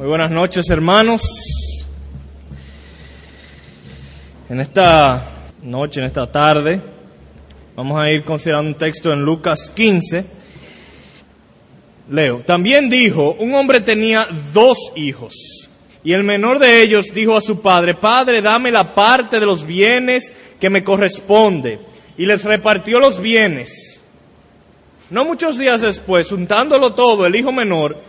Muy buenas noches, hermanos. En esta noche, en esta tarde, vamos a ir considerando un texto en Lucas 15. Leo, también dijo, un hombre tenía dos hijos, y el menor de ellos dijo a su padre, Padre, dame la parte de los bienes que me corresponde, y les repartió los bienes. No muchos días después, juntándolo todo, el hijo menor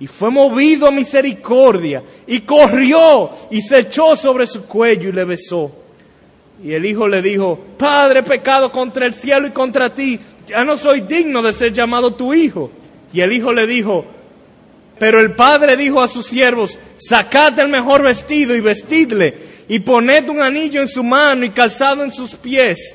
y fue movido a misericordia y corrió y se echó sobre su cuello y le besó. Y el hijo le dijo, Padre, pecado contra el cielo y contra ti, ya no soy digno de ser llamado tu hijo. Y el hijo le dijo, pero el padre dijo a sus siervos, sacad el mejor vestido y vestidle, y poned un anillo en su mano y calzado en sus pies,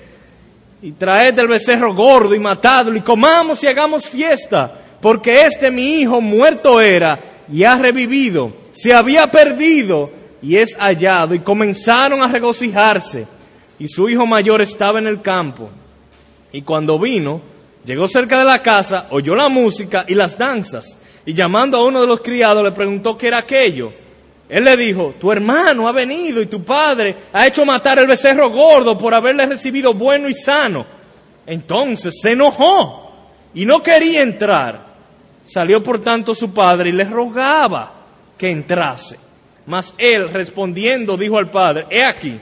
y traed el becerro gordo y matadlo, y comamos y hagamos fiesta porque este mi hijo muerto era y ha revivido, se había perdido y es hallado. Y comenzaron a regocijarse. Y su hijo mayor estaba en el campo. Y cuando vino, llegó cerca de la casa, oyó la música y las danzas. Y llamando a uno de los criados le preguntó qué era aquello. Él le dijo, tu hermano ha venido y tu padre ha hecho matar el becerro gordo por haberle recibido bueno y sano. Entonces se enojó y no quería entrar. Salió por tanto su padre y le rogaba que entrase. Mas él respondiendo dijo al padre, he aquí,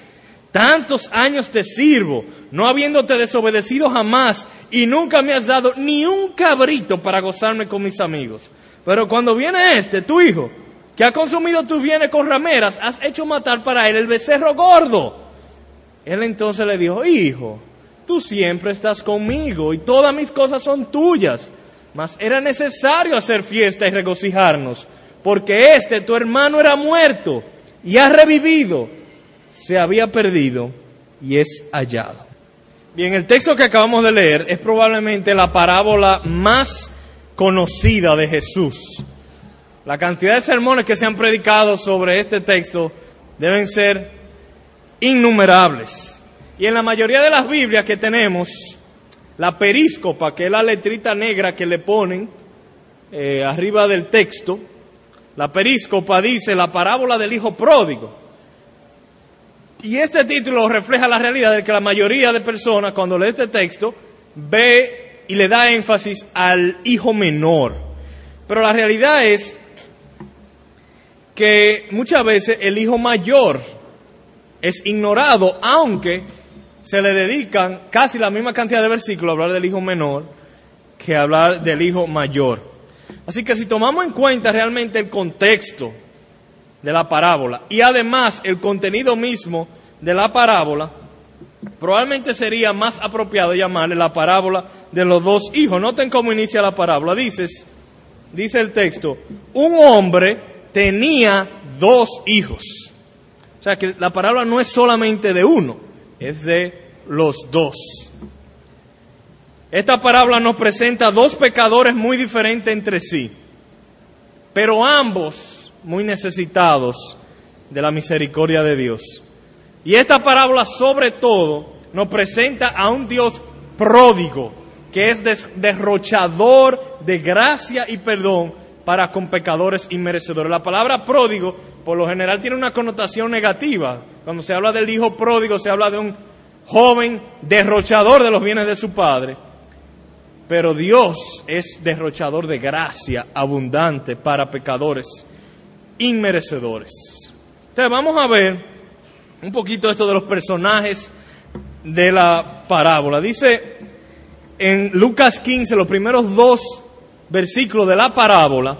tantos años te sirvo, no habiéndote desobedecido jamás, y nunca me has dado ni un cabrito para gozarme con mis amigos. Pero cuando viene este, tu hijo, que ha consumido tus bienes con rameras, has hecho matar para él el becerro gordo. Él entonces le dijo, hijo, tú siempre estás conmigo y todas mis cosas son tuyas era necesario hacer fiesta y regocijarnos, porque este tu hermano era muerto y ha revivido, se había perdido y es hallado. Bien, el texto que acabamos de leer es probablemente la parábola más conocida de Jesús. La cantidad de sermones que se han predicado sobre este texto deben ser innumerables. Y en la mayoría de las Biblias que tenemos, la períscopa, que es la letrita negra que le ponen eh, arriba del texto, la períscopa dice la parábola del hijo pródigo. Y este título refleja la realidad de que la mayoría de personas cuando lee este texto ve y le da énfasis al hijo menor. Pero la realidad es que muchas veces el hijo mayor es ignorado, aunque se le dedican casi la misma cantidad de versículos a hablar del hijo menor que a hablar del hijo mayor. Así que si tomamos en cuenta realmente el contexto de la parábola y además el contenido mismo de la parábola, probablemente sería más apropiado llamarle la parábola de los dos hijos. Noten cómo inicia la parábola. Dices, dice el texto, un hombre tenía dos hijos. O sea que la parábola no es solamente de uno es de los dos. Esta parábola nos presenta dos pecadores muy diferentes entre sí, pero ambos muy necesitados de la misericordia de Dios. Y esta parábola sobre todo nos presenta a un Dios pródigo, que es derrochador de gracia y perdón para con pecadores inmerecedores. La palabra pródigo por lo general tiene una connotación negativa. Cuando se habla del hijo pródigo se habla de un joven derrochador de los bienes de su padre. Pero Dios es derrochador de gracia abundante para pecadores inmerecedores. Entonces vamos a ver un poquito esto de los personajes de la parábola. Dice en Lucas 15, los primeros dos versículos de la parábola,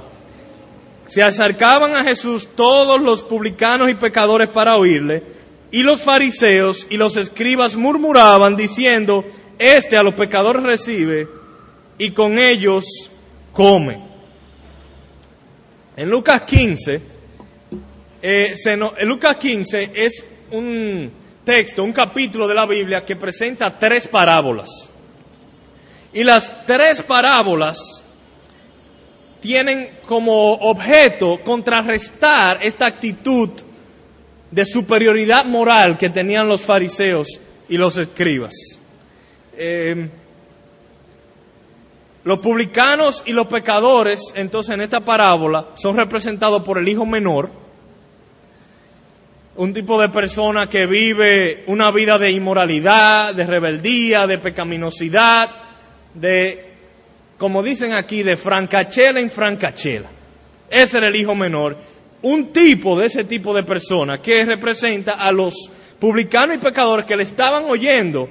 se acercaban a Jesús todos los publicanos y pecadores para oírle, y los fariseos y los escribas murmuraban diciendo, este a los pecadores recibe y con ellos come. En Lucas 15, eh, en Lucas 15 es un texto, un capítulo de la Biblia que presenta tres parábolas. Y las tres parábolas tienen como objeto contrarrestar esta actitud de superioridad moral que tenían los fariseos y los escribas. Eh, los publicanos y los pecadores, entonces en esta parábola, son representados por el hijo menor, un tipo de persona que vive una vida de inmoralidad, de rebeldía, de pecaminosidad, de, como dicen aquí, de francachela en francachela. Ese era el hijo menor. Un tipo de ese tipo de persona que representa a los publicanos y pecadores que le estaban oyendo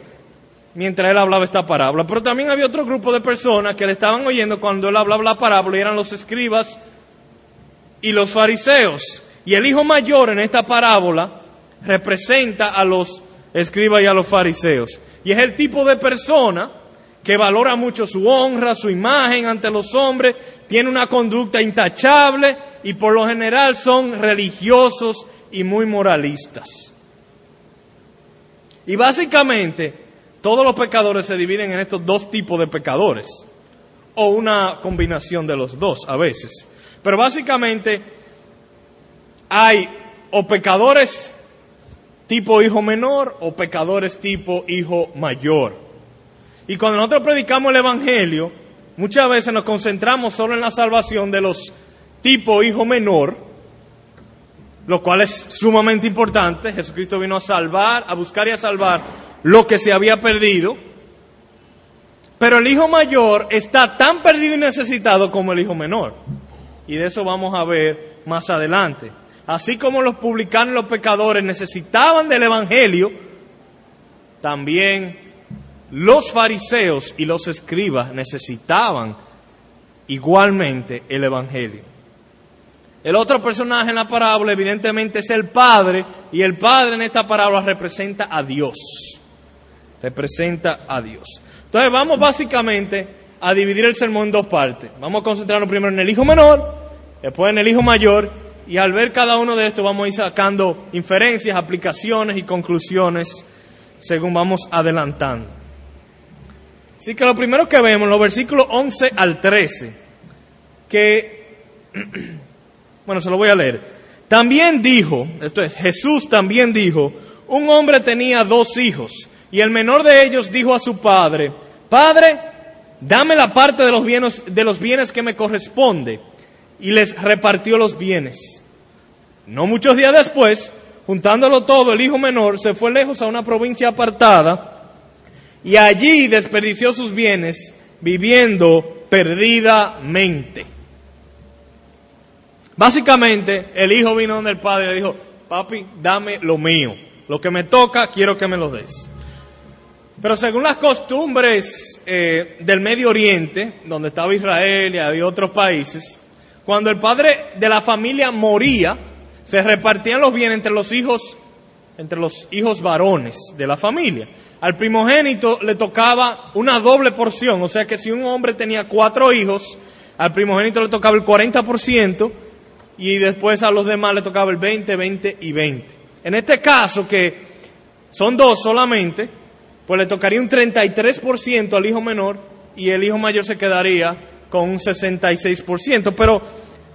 mientras él hablaba esta parábola. Pero también había otro grupo de personas que le estaban oyendo cuando él hablaba la parábola y eran los escribas y los fariseos. Y el hijo mayor en esta parábola representa a los escribas y a los fariseos. Y es el tipo de persona que valora mucho su honra, su imagen ante los hombres, tiene una conducta intachable y por lo general son religiosos y muy moralistas. Y básicamente todos los pecadores se dividen en estos dos tipos de pecadores, o una combinación de los dos a veces. Pero básicamente hay o pecadores tipo hijo menor o pecadores tipo hijo mayor. Y cuando nosotros predicamos el Evangelio, muchas veces nos concentramos solo en la salvación de los tipo hijo menor, lo cual es sumamente importante. Jesucristo vino a salvar, a buscar y a salvar lo que se había perdido, pero el hijo mayor está tan perdido y necesitado como el hijo menor. Y de eso vamos a ver más adelante. Así como los publicanos y los pecadores necesitaban del Evangelio, también los fariseos y los escribas necesitaban igualmente el Evangelio. El otro personaje en la parábola evidentemente es el Padre, y el Padre en esta parábola representa a Dios representa a Dios. Entonces vamos básicamente a dividir el sermón en dos partes. Vamos a concentrarnos primero en el hijo menor, después en el hijo mayor, y al ver cada uno de estos vamos a ir sacando inferencias, aplicaciones y conclusiones según vamos adelantando. Así que lo primero que vemos, los versículos 11 al 13, que, bueno, se lo voy a leer. También dijo, esto es, Jesús también dijo, un hombre tenía dos hijos. Y el menor de ellos dijo a su padre, Padre, dame la parte de los bienes, de los bienes que me corresponde. Y les repartió los bienes. No muchos días después, juntándolo todo, el hijo menor se fue lejos a una provincia apartada y allí desperdició sus bienes viviendo perdidamente. Básicamente, el hijo vino donde el padre le dijo, papi, dame lo mío. Lo que me toca, quiero que me lo des. Pero según las costumbres eh, del Medio Oriente, donde estaba Israel y había otros países, cuando el padre de la familia moría, se repartían los bienes entre los hijos, entre los hijos varones de la familia. Al primogénito le tocaba una doble porción, o sea que si un hombre tenía cuatro hijos, al primogénito le tocaba el 40% y después a los demás le tocaba el 20, 20 y 20. En este caso, que son dos solamente, pues le tocaría un 33% al hijo menor y el hijo mayor se quedaría con un 66%. Pero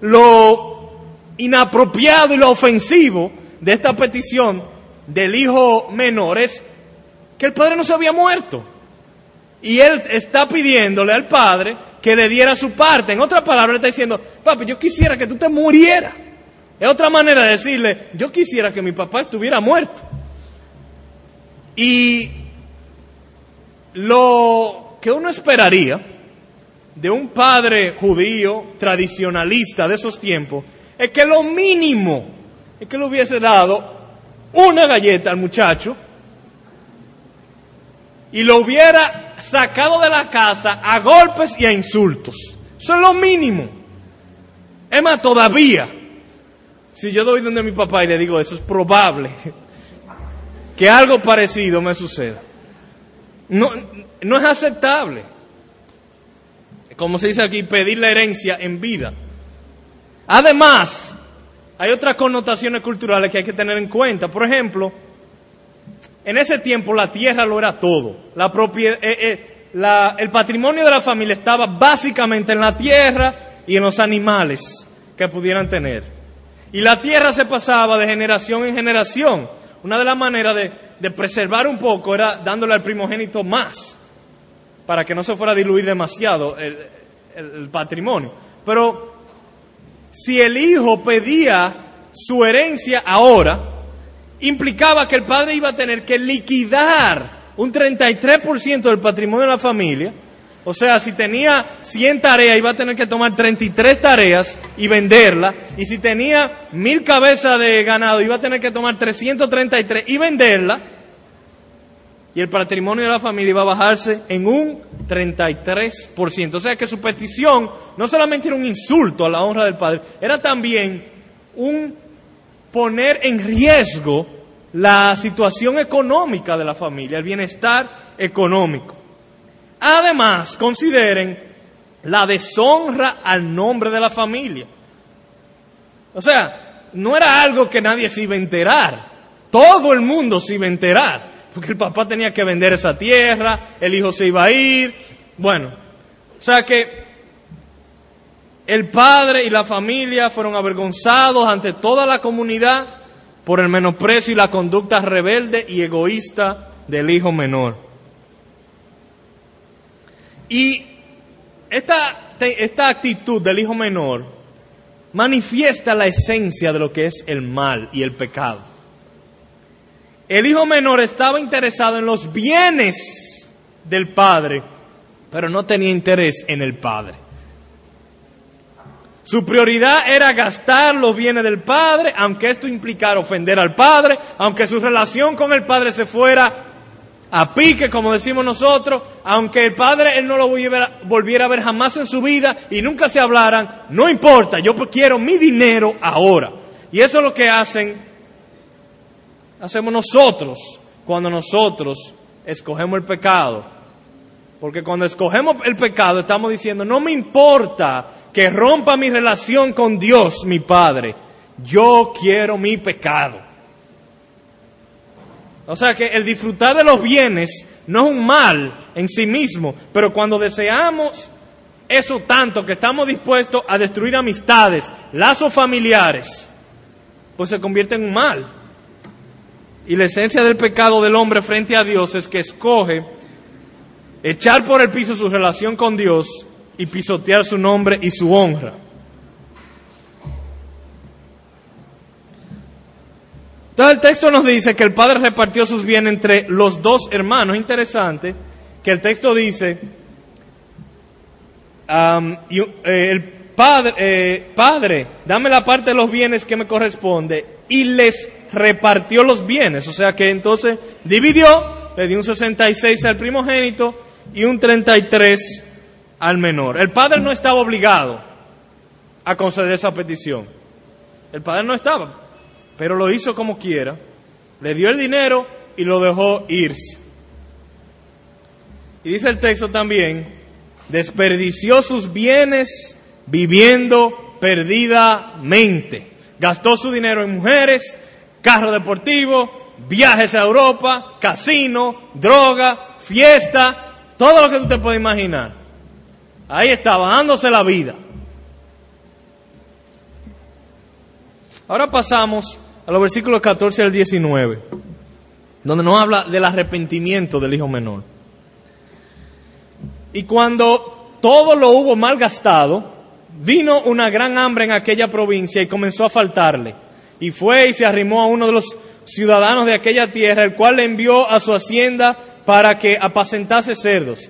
lo inapropiado y lo ofensivo de esta petición del hijo menor es que el padre no se había muerto. Y él está pidiéndole al padre que le diera su parte. En otras palabras, le está diciendo, papi, yo quisiera que tú te murieras. Es otra manera de decirle, yo quisiera que mi papá estuviera muerto. Y lo que uno esperaría de un padre judío tradicionalista de esos tiempos es que lo mínimo es que le hubiese dado una galleta al muchacho y lo hubiera sacado de la casa a golpes y a insultos. Eso es lo mínimo. Es más, todavía, si yo doy donde mi papá y le digo eso, es probable que algo parecido me suceda. No, no es aceptable. Como se dice aquí, pedir la herencia en vida. Además, hay otras connotaciones culturales que hay que tener en cuenta. Por ejemplo, en ese tiempo la tierra lo era todo. La propiedad, eh, eh, la, el patrimonio de la familia estaba básicamente en la tierra y en los animales que pudieran tener. Y la tierra se pasaba de generación en generación. Una de las maneras de, de preservar un poco era dándole al primogénito más, para que no se fuera a diluir demasiado el, el, el patrimonio. Pero si el hijo pedía su herencia ahora, implicaba que el padre iba a tener que liquidar un 33% del patrimonio de la familia. O sea, si tenía 100 tareas, iba a tener que tomar 33 tareas y venderla. Y si tenía mil cabezas de ganado, iba a tener que tomar 333 y venderla. Y el patrimonio de la familia iba a bajarse en un 33%. O sea que su petición no solamente era un insulto a la honra del padre, era también un poner en riesgo la situación económica de la familia, el bienestar económico. Además, consideren la deshonra al nombre de la familia. O sea, no era algo que nadie se iba a enterar. Todo el mundo se iba a enterar. Porque el papá tenía que vender esa tierra, el hijo se iba a ir. Bueno, o sea que el padre y la familia fueron avergonzados ante toda la comunidad por el menosprecio y la conducta rebelde y egoísta del hijo menor. Y esta, esta actitud del hijo menor manifiesta la esencia de lo que es el mal y el pecado. El hijo menor estaba interesado en los bienes del padre, pero no tenía interés en el padre. Su prioridad era gastar los bienes del padre, aunque esto implicara ofender al padre, aunque su relación con el padre se fuera a pique, como decimos nosotros, aunque el padre él no lo volviera, a ver jamás en su vida y nunca se hablaran, no importa, yo quiero mi dinero ahora. Y eso es lo que hacen, hacemos nosotros cuando nosotros escogemos el pecado. Porque cuando escogemos el pecado estamos diciendo, no me importa que rompa mi relación con Dios, mi Padre. Yo quiero mi pecado. O sea que el disfrutar de los bienes no es un mal en sí mismo, pero cuando deseamos eso tanto que estamos dispuestos a destruir amistades, lazos familiares, pues se convierte en un mal. Y la esencia del pecado del hombre frente a Dios es que escoge echar por el piso su relación con Dios y pisotear su nombre y su honra. Entonces el texto nos dice que el padre repartió sus bienes entre los dos hermanos. Interesante que el texto dice, eh, el padre, eh, padre, dame la parte de los bienes que me corresponde, y les repartió los bienes. O sea que entonces dividió, le dio un 66 al primogénito y un 33 al menor. El padre no estaba obligado a conceder esa petición. El padre no estaba, pero lo hizo como quiera. Le dio el dinero y lo dejó irse. Y dice el texto también, desperdició sus bienes viviendo perdidamente. Gastó su dinero en mujeres, carro deportivo, viajes a Europa, casino, droga, fiesta, todo lo que tú te puedes imaginar. Ahí estaba, dándose la vida. Ahora pasamos a los versículos 14 al 19, donde nos habla del arrepentimiento del hijo menor. Y cuando todo lo hubo mal gastado, vino una gran hambre en aquella provincia y comenzó a faltarle. Y fue y se arrimó a uno de los ciudadanos de aquella tierra, el cual le envió a su hacienda para que apacentase cerdos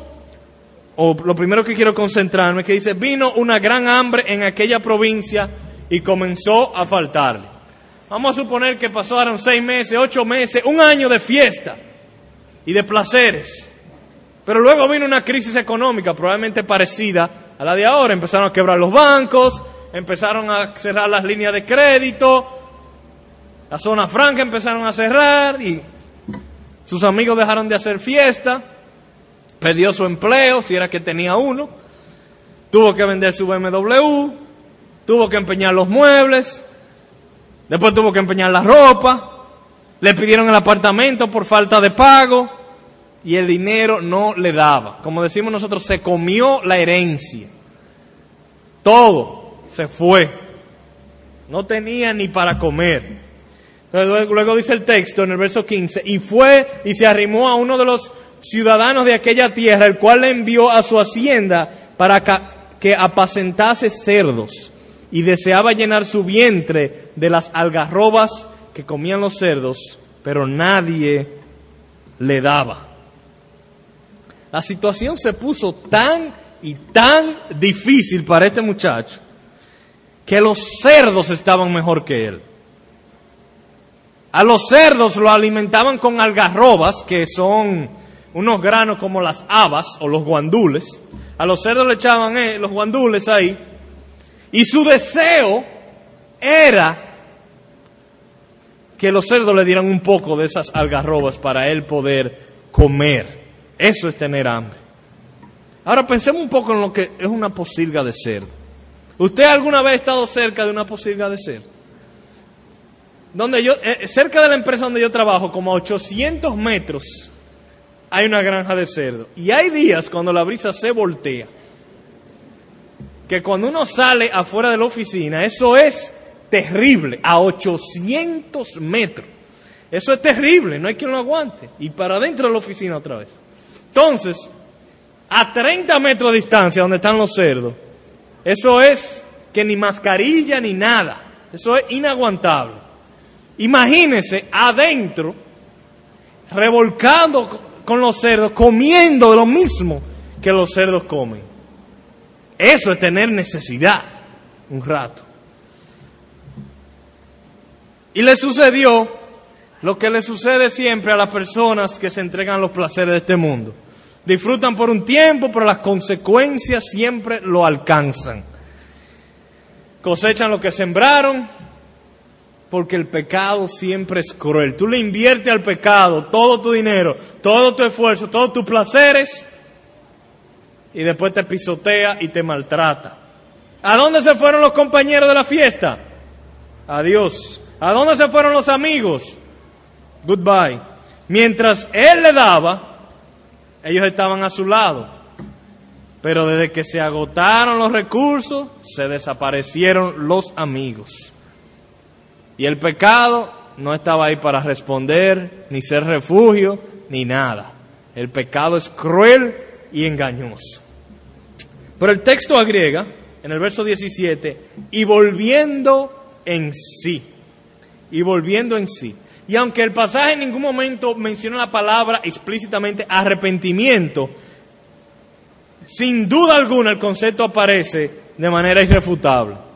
o lo primero que quiero concentrarme, que dice, vino una gran hambre en aquella provincia y comenzó a faltarle. Vamos a suponer que pasaron seis meses, ocho meses, un año de fiesta y de placeres. Pero luego vino una crisis económica probablemente parecida a la de ahora. Empezaron a quebrar los bancos, empezaron a cerrar las líneas de crédito, la zona franca empezaron a cerrar y sus amigos dejaron de hacer fiesta, perdió su empleo, si era que tenía uno, tuvo que vender su BMW, tuvo que empeñar los muebles, después tuvo que empeñar la ropa, le pidieron el apartamento por falta de pago y el dinero no le daba. Como decimos nosotros, se comió la herencia. Todo se fue. No tenía ni para comer. Entonces, luego dice el texto en el verso 15, y fue y se arrimó a uno de los ciudadanos de aquella tierra, el cual le envió a su hacienda para que apacentase cerdos, y deseaba llenar su vientre de las algarrobas que comían los cerdos, pero nadie le daba. La situación se puso tan y tan difícil para este muchacho que los cerdos estaban mejor que él. A los cerdos lo alimentaban con algarrobas, que son unos granos como las habas o los guandules. A los cerdos le echaban eh, los guandules ahí. Y su deseo era que los cerdos le dieran un poco de esas algarrobas para él poder comer. Eso es tener hambre. Ahora pensemos un poco en lo que es una posilga de cerdo. ¿Usted alguna vez ha estado cerca de una posilga de cerdo? donde yo, eh, cerca de la empresa donde yo trabajo, como a 800 metros, hay una granja de cerdo. Y hay días cuando la brisa se voltea, que cuando uno sale afuera de la oficina, eso es terrible, a 800 metros. Eso es terrible, no hay quien lo aguante. Y para adentro de la oficina otra vez. Entonces, a 30 metros de distancia donde están los cerdos, eso es que ni mascarilla ni nada. Eso es inaguantable. Imagínense adentro, revolcando con los cerdos, comiendo lo mismo que los cerdos comen. Eso es tener necesidad un rato. Y le sucedió lo que le sucede siempre a las personas que se entregan a los placeres de este mundo. Disfrutan por un tiempo, pero las consecuencias siempre lo alcanzan. Cosechan lo que sembraron, porque el pecado siempre es cruel. Tú le inviertes al pecado todo tu dinero, todo tu esfuerzo, todos tus placeres y después te pisotea y te maltrata. ¿A dónde se fueron los compañeros de la fiesta? Adiós. ¿A dónde se fueron los amigos? Goodbye. Mientras él le daba, ellos estaban a su lado. Pero desde que se agotaron los recursos, se desaparecieron los amigos. Y el pecado no estaba ahí para responder, ni ser refugio, ni nada. El pecado es cruel y engañoso. Pero el texto agrega, en el verso 17, y volviendo en sí, y volviendo en sí. Y aunque el pasaje en ningún momento menciona la palabra explícitamente arrepentimiento, sin duda alguna el concepto aparece de manera irrefutable.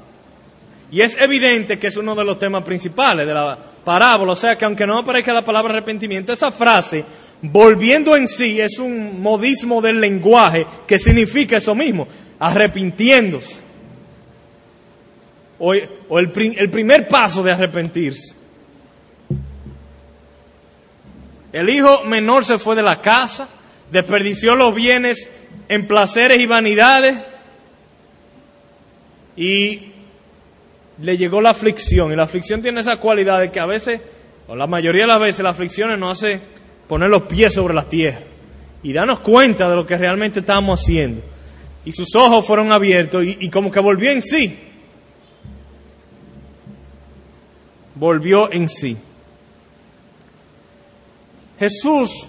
Y es evidente que es uno de los temas principales de la parábola. O sea que aunque no aparezca la palabra arrepentimiento, esa frase, volviendo en sí, es un modismo del lenguaje que significa eso mismo, arrepintiéndose. O, el, el primer paso de arrepentirse. El hijo menor se fue de la casa, desperdició los bienes en placeres y vanidades y le llegó la aflicción. Y la aflicción tiene esa cualidad de que a veces, o la mayoría de las veces, la aflicción nos hace poner los pies sobre la tierra y darnos cuenta de lo que realmente estábamos haciendo. Y sus ojos fueron abiertos y, y como que volvió en sí. volvió en sí. Jesús,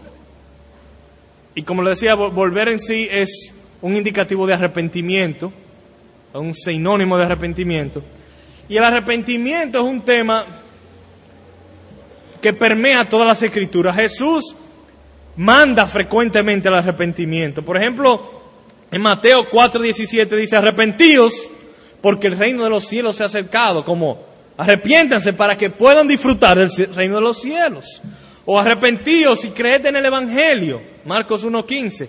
y como le decía, volver en sí es un indicativo de arrepentimiento, un sinónimo de arrepentimiento. Y el arrepentimiento es un tema que permea todas las escrituras. Jesús manda frecuentemente el arrepentimiento. Por ejemplo, en Mateo 4:17 dice, arrepentíos porque el reino de los cielos se ha acercado, como arrepiéntanse para que puedan disfrutar del reino de los cielos. O arrepentíos y creed en el Evangelio, Marcos 1:15.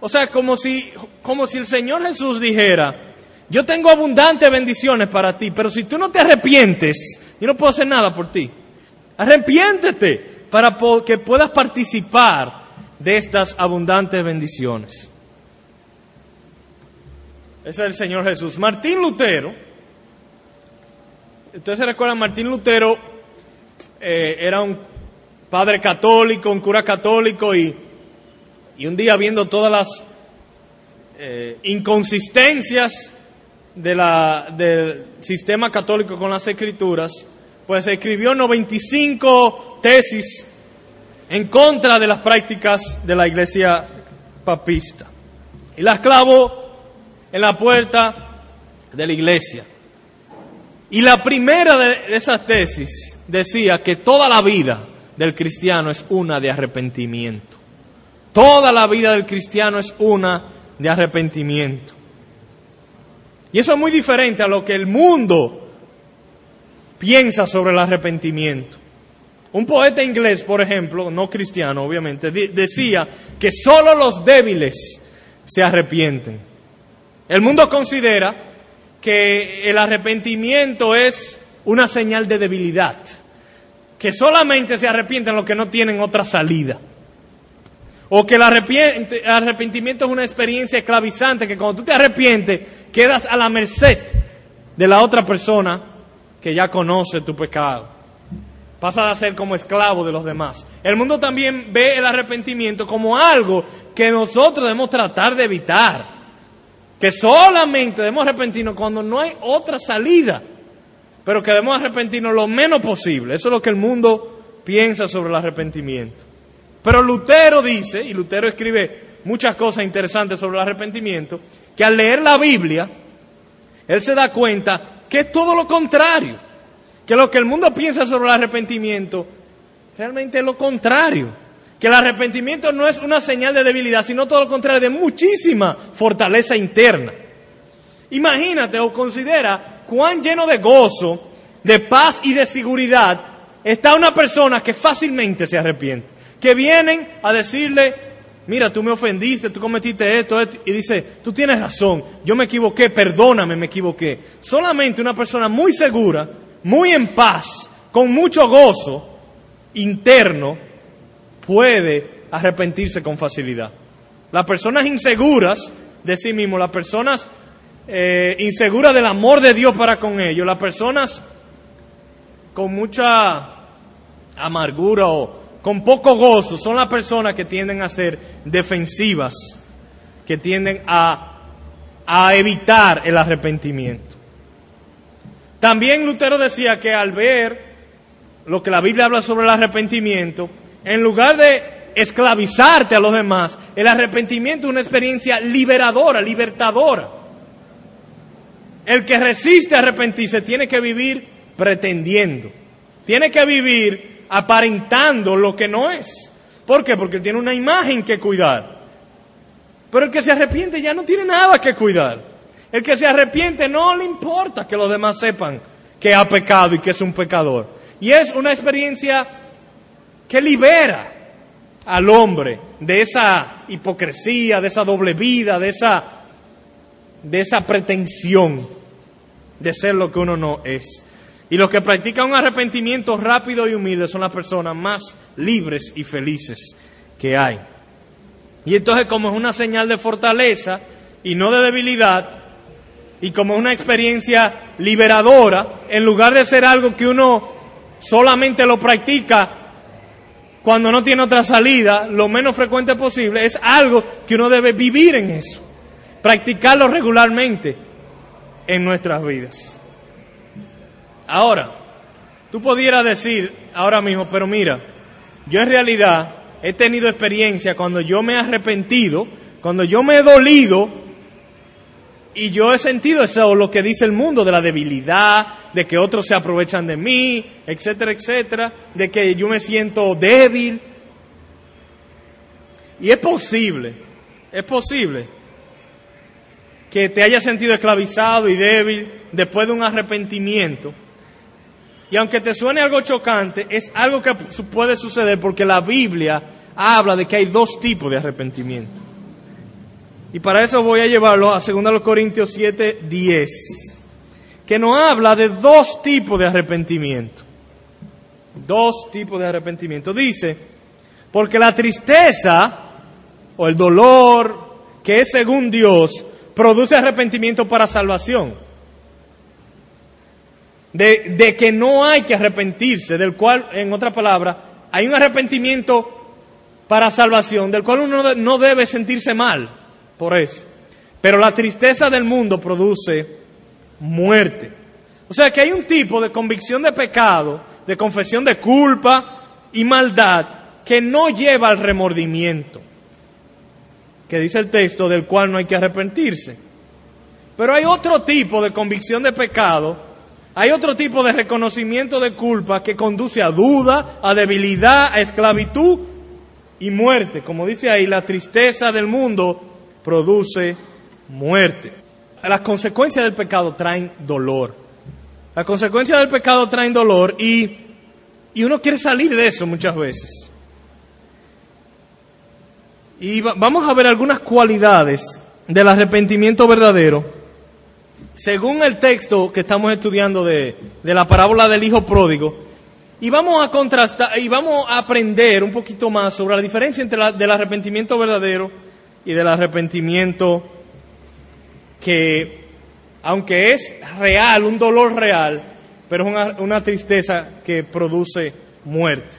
O sea, como si, como si el Señor Jesús dijera, yo tengo abundantes bendiciones para ti, pero si tú no te arrepientes, yo no puedo hacer nada por ti. Arrepiéntete para que puedas participar de estas abundantes bendiciones. Ese es el Señor Jesús. Martín Lutero, ustedes se recuerdan, Martín Lutero eh, era un padre católico, un cura católico y, un día viendo todas las eh, inconsistencias de la, del sistema católico con las escrituras, pues escribió 95 tesis en contra de las prácticas de la iglesia papista. Y las clavó en la puerta de la iglesia. Y la primera de esas tesis decía que toda la vida del cristiano es una de arrepentimiento. Toda la vida del cristiano es una de arrepentimiento. Y eso es muy diferente a lo que el mundo piensa sobre el arrepentimiento. Un poeta inglés, por ejemplo, no cristiano obviamente, decía que solo los débiles se arrepienten. El mundo considera que el arrepentimiento es una señal de debilidad, que solamente se arrepienten los que no tienen otra salida. O que el arrepentimiento es una experiencia esclavizante, que cuando tú te arrepientes quedas a la merced de la otra persona que ya conoce tu pecado. Pasas a ser como esclavo de los demás. El mundo también ve el arrepentimiento como algo que nosotros debemos tratar de evitar que solamente debemos arrepentirnos cuando no hay otra salida, pero que debemos arrepentirnos lo menos posible. Eso es lo que el mundo piensa sobre el arrepentimiento. Pero Lutero dice, y Lutero escribe muchas cosas interesantes sobre el arrepentimiento, que al leer la Biblia, él se da cuenta que es todo lo contrario, que lo que el mundo piensa sobre el arrepentimiento realmente es lo contrario que el arrepentimiento no es una señal de debilidad, sino todo lo contrario, de muchísima fortaleza interna. Imagínate o considera cuán lleno de gozo, de paz y de seguridad está una persona que fácilmente se arrepiente. Que vienen a decirle, mira, tú me ofendiste, tú cometiste esto, esto, y dice, tú tienes razón, yo me equivoqué, perdóname, me equivoqué. Solamente una persona muy segura, muy en paz, con mucho gozo interno, puede arrepentirse con facilidad. Las personas inseguras de sí mismos, las personas eh, inseguras del amor de Dios para con ellos, las personas con mucha amargura o con poco gozo, son las personas que tienden a ser defensivas, que tienden a, a evitar el arrepentimiento. También Lutero decía que al ver lo que la Biblia habla sobre el arrepentimiento, en lugar de esclavizarte a los demás, el arrepentimiento es una experiencia liberadora, libertadora. El que resiste a arrepentirse tiene que vivir pretendiendo, tiene que vivir aparentando lo que no es. ¿Por qué? Porque tiene una imagen que cuidar. Pero el que se arrepiente ya no tiene nada que cuidar. El que se arrepiente no le importa que los demás sepan que ha pecado y que es un pecador. Y es una experiencia que libera al hombre de esa hipocresía, de esa doble vida, de esa, de esa pretensión de ser lo que uno no es. Y los que practican un arrepentimiento rápido y humilde son las personas más libres y felices que hay. Y entonces como es una señal de fortaleza y no de debilidad, y como es una experiencia liberadora, en lugar de ser algo que uno solamente lo practica cuando no tiene otra salida, lo menos frecuente posible, es algo que uno debe vivir en eso, practicarlo regularmente en nuestras vidas. Ahora, tú pudieras decir ahora mismo, pero mira, yo en realidad he tenido experiencia cuando yo me he arrepentido, cuando yo me he dolido y yo he sentido eso, lo que dice el mundo, de la debilidad, de que otros se aprovechan de mí, etcétera, etcétera, de que yo me siento débil. Y es posible, es posible que te hayas sentido esclavizado y débil después de un arrepentimiento. Y aunque te suene algo chocante, es algo que puede suceder porque la Biblia habla de que hay dos tipos de arrepentimiento. Y para eso voy a llevarlo a 2 Corintios 7, 10, que nos habla de dos tipos de arrepentimiento. Dos tipos de arrepentimiento. Dice, porque la tristeza o el dolor que es según Dios produce arrepentimiento para salvación. De, de que no hay que arrepentirse, del cual, en otra palabra, hay un arrepentimiento para salvación, del cual uno no debe sentirse mal por eso. Pero la tristeza del mundo produce muerte. O sea que hay un tipo de convicción de pecado, de confesión de culpa y maldad que no lleva al remordimiento, que dice el texto del cual no hay que arrepentirse. Pero hay otro tipo de convicción de pecado, hay otro tipo de reconocimiento de culpa que conduce a duda, a debilidad, a esclavitud y muerte. Como dice ahí, la tristeza del mundo produce muerte. Las consecuencias del pecado traen dolor. Las consecuencias del pecado traen dolor y, y uno quiere salir de eso muchas veces. Y vamos a ver algunas cualidades del arrepentimiento verdadero. Según el texto que estamos estudiando de, de la parábola del Hijo Pródigo, y vamos a contrastar y vamos a aprender un poquito más sobre la diferencia entre el del arrepentimiento verdadero y del arrepentimiento que, aunque es real, un dolor real, pero es una, una tristeza que produce muerte.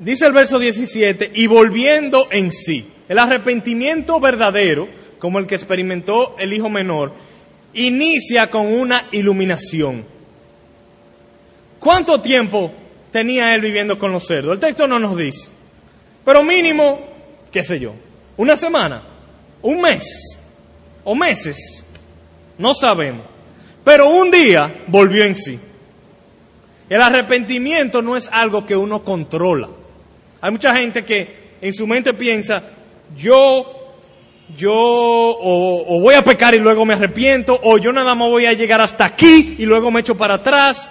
Dice el verso 17, y volviendo en sí, el arrepentimiento verdadero, como el que experimentó el hijo menor, inicia con una iluminación. ¿Cuánto tiempo tenía él viviendo con los cerdos? El texto no nos dice. Pero mínimo, qué sé yo, una semana, un mes o meses. No sabemos. Pero un día volvió en sí. El arrepentimiento no es algo que uno controla. Hay mucha gente que en su mente piensa, yo, yo o, voy a pecar y luego me arrepiento, o yo nada más voy a llegar hasta aquí y luego me echo para atrás.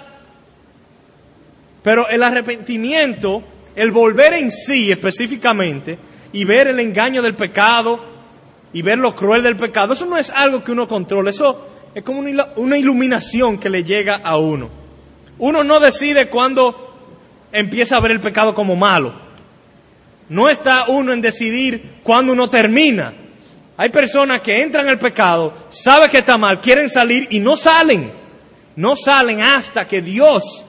Pero el arrepentimiento, el volver en sí específicamente y ver el engaño del pecado y ver lo cruel del pecado, eso no es algo que uno controla, eso es como una iluminación que le llega a uno. Uno no decide cuándo empieza a ver el pecado como malo. No está uno en decidir cuándo uno termina. Hay personas que entran al pecado, saben que está mal, quieren salir y no salen. No salen hasta que Dios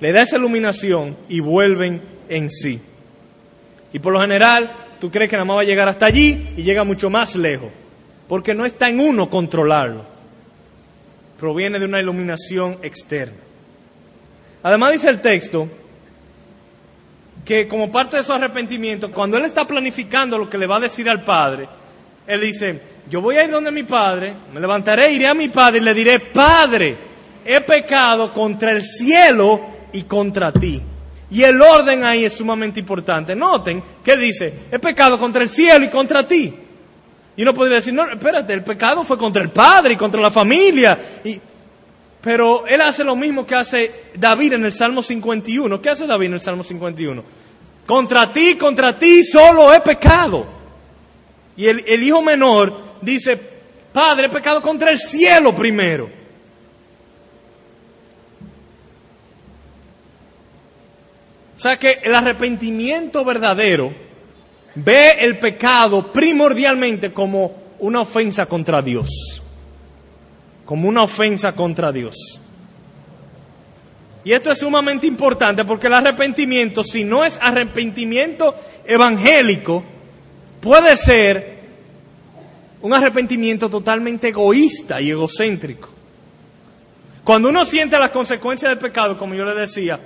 le da esa iluminación y vuelven en sí. Y por lo general, tú crees que nada más va a llegar hasta allí y llega mucho más lejos, porque no está en uno controlarlo. Proviene de una iluminación externa. Además dice el texto que como parte de su arrepentimiento, cuando él está planificando lo que le va a decir al Padre, él dice, yo voy a ir donde mi Padre, me levantaré, iré a mi Padre y le diré, Padre, he pecado contra el cielo y contra ti. Y el orden ahí es sumamente importante. Noten que dice, he pecado contra el cielo y contra ti. Y uno podría decir, no, espérate, el pecado fue contra el padre y contra la familia. Y, pero él hace lo mismo que hace David en el Salmo 51. ¿Qué hace David en el Salmo 51? Contra ti, contra ti solo he pecado. Y el, el hijo menor dice, Padre, he pecado contra el cielo primero. O sea que el arrepentimiento verdadero ve el pecado primordialmente como una ofensa contra Dios. Como una ofensa contra Dios. Y esto es sumamente importante porque el arrepentimiento, si no es arrepentimiento evangélico, puede ser un arrepentimiento totalmente egoísta y egocéntrico. Cuando uno siente las consecuencias del pecado, como yo le decía,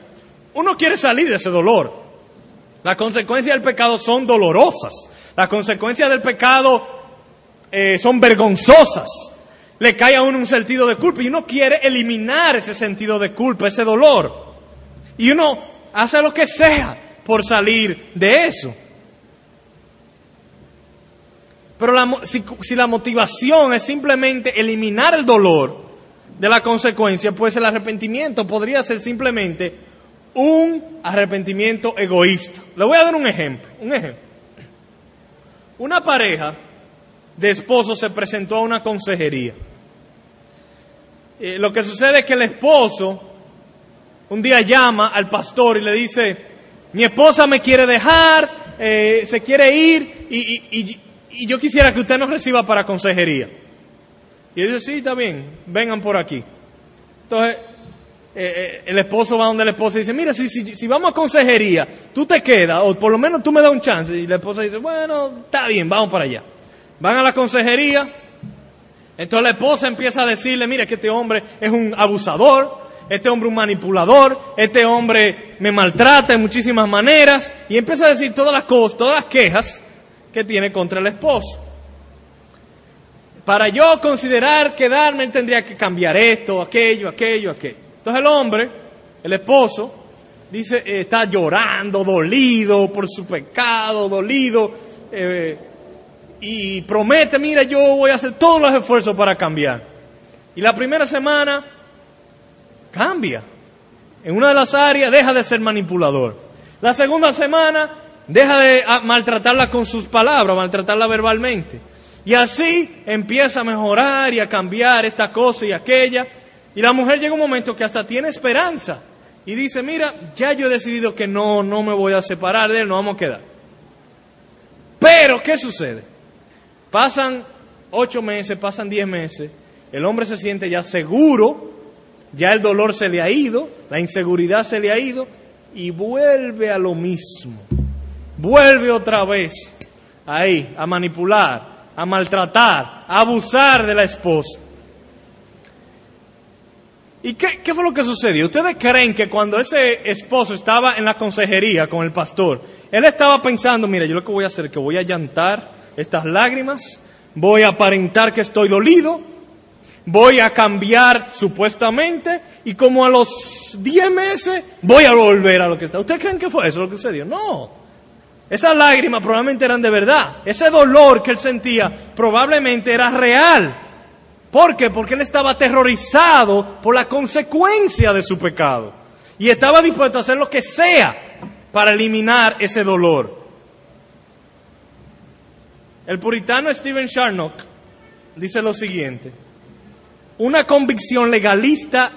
uno quiere salir de ese dolor. Las consecuencias del pecado son dolorosas. Las consecuencias del pecado eh, son vergonzosas. Le cae a uno un sentido de culpa y uno quiere eliminar ese sentido de culpa, ese dolor. Y uno hace lo que sea por salir de eso. Pero si, si, la motivación es simplemente eliminar el dolor de la consecuencia, pues el arrepentimiento podría ser simplemente un arrepentimiento egoísta. Le voy a dar un ejemplo, un ejemplo. Una pareja de esposos se presentó a una consejería. Eh, lo que sucede es que el esposo un día llama al pastor y le dice, mi esposa me quiere dejar, eh, se quiere ir y yo quisiera que usted nos reciba para consejería. Y él dice, sí, está bien, vengan por aquí. Entonces, eh, eh, el esposo va donde la esposa y dice, mira, si, si, si, vamos a consejería, tú te quedas, o por lo menos tú me das un chance. Y la esposa dice, bueno, está bien, vamos para allá. Van a la consejería. Entonces la esposa empieza a decirle, mira, que este hombre es un abusador, este hombre un manipulador, este hombre me maltrata de muchísimas maneras. Y empieza a decir todas las cosas, todas las quejas que tiene contra el esposo. Para yo considerar quedarme, tendría que cambiar esto, aquello, aquello, aquello. Entonces el hombre, el esposo, dice, eh, está llorando, dolido por su pecado, dolido, eh, y promete, mira, yo voy a hacer todos los esfuerzos para cambiar. Y la primera semana cambia. En una de las áreas deja de ser manipulador. La segunda semana Deja de ah, maltratarla con sus palabras, maltratarla verbalmente. Y así empieza a mejorar y a cambiar esta cosa y aquella. Y la mujer llega un momento que hasta tiene esperanza. Y dice, mira, ya yo he decidido que no, no me voy a separar de él, no vamos a quedar. Pero, ¿qué sucede? Pasan ocho meses, pasan diez meses, el hombre se siente ya seguro, ya el dolor se le ha ido, la inseguridad se le ha ido, y vuelve a lo mismo vuelve otra vez ahí a manipular, a maltratar, a abusar de la esposa. ¿Y qué, qué, fue lo que sucedió? ¿Ustedes creen que cuando ese esposo estaba en la consejería con el pastor, él estaba pensando, mira, yo lo que voy a hacer es que voy a llantar estas lágrimas, voy a aparentar que estoy dolido, voy a cambiar supuestamente y como a los 10 meses voy a volver a lo que está. ¿Ustedes creen que fue eso lo que sucedió? No. Esas lágrimas probablemente eran de verdad. Ese dolor que él sentía probablemente era real. ¿Por qué? Porque él estaba aterrorizado por la consecuencia de su pecado. Y estaba dispuesto a hacer lo que sea para eliminar ese dolor. El puritano Stephen Sharnock dice lo siguiente. Una convicción legalista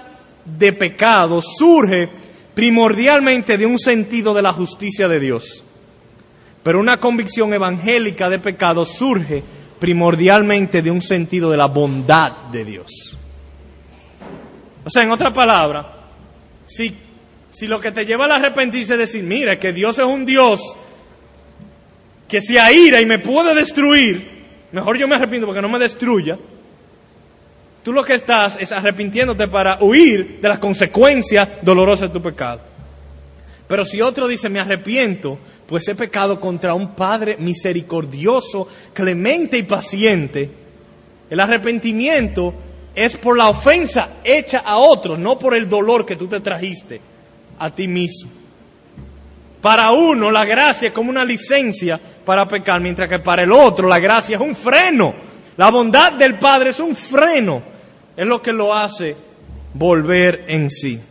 de pecado surge primordialmente de un sentido de la justicia de Dios. Pero una convicción evangélica de pecado surge primordialmente de un sentido de la bondad de Dios. O sea, en otra palabra, si, si lo que te lleva al arrepentirse es decir, mira, que Dios es un Dios que se aira y me puede destruir, mejor yo me arrepiento porque no me destruya, tú lo que estás es arrepintiéndote para huir de las consecuencias dolorosas de tu pecado. Pero si otro dice, me arrepiento, pues he pecado contra un Padre misericordioso, clemente y paciente, el arrepentimiento es por la ofensa hecha a otro, no por el dolor que tú te trajiste a ti mismo. Para uno la gracia es como una licencia para pecar, mientras que para el otro la gracia es un freno. La bondad del Padre es un freno. Es lo que lo hace volver en sí.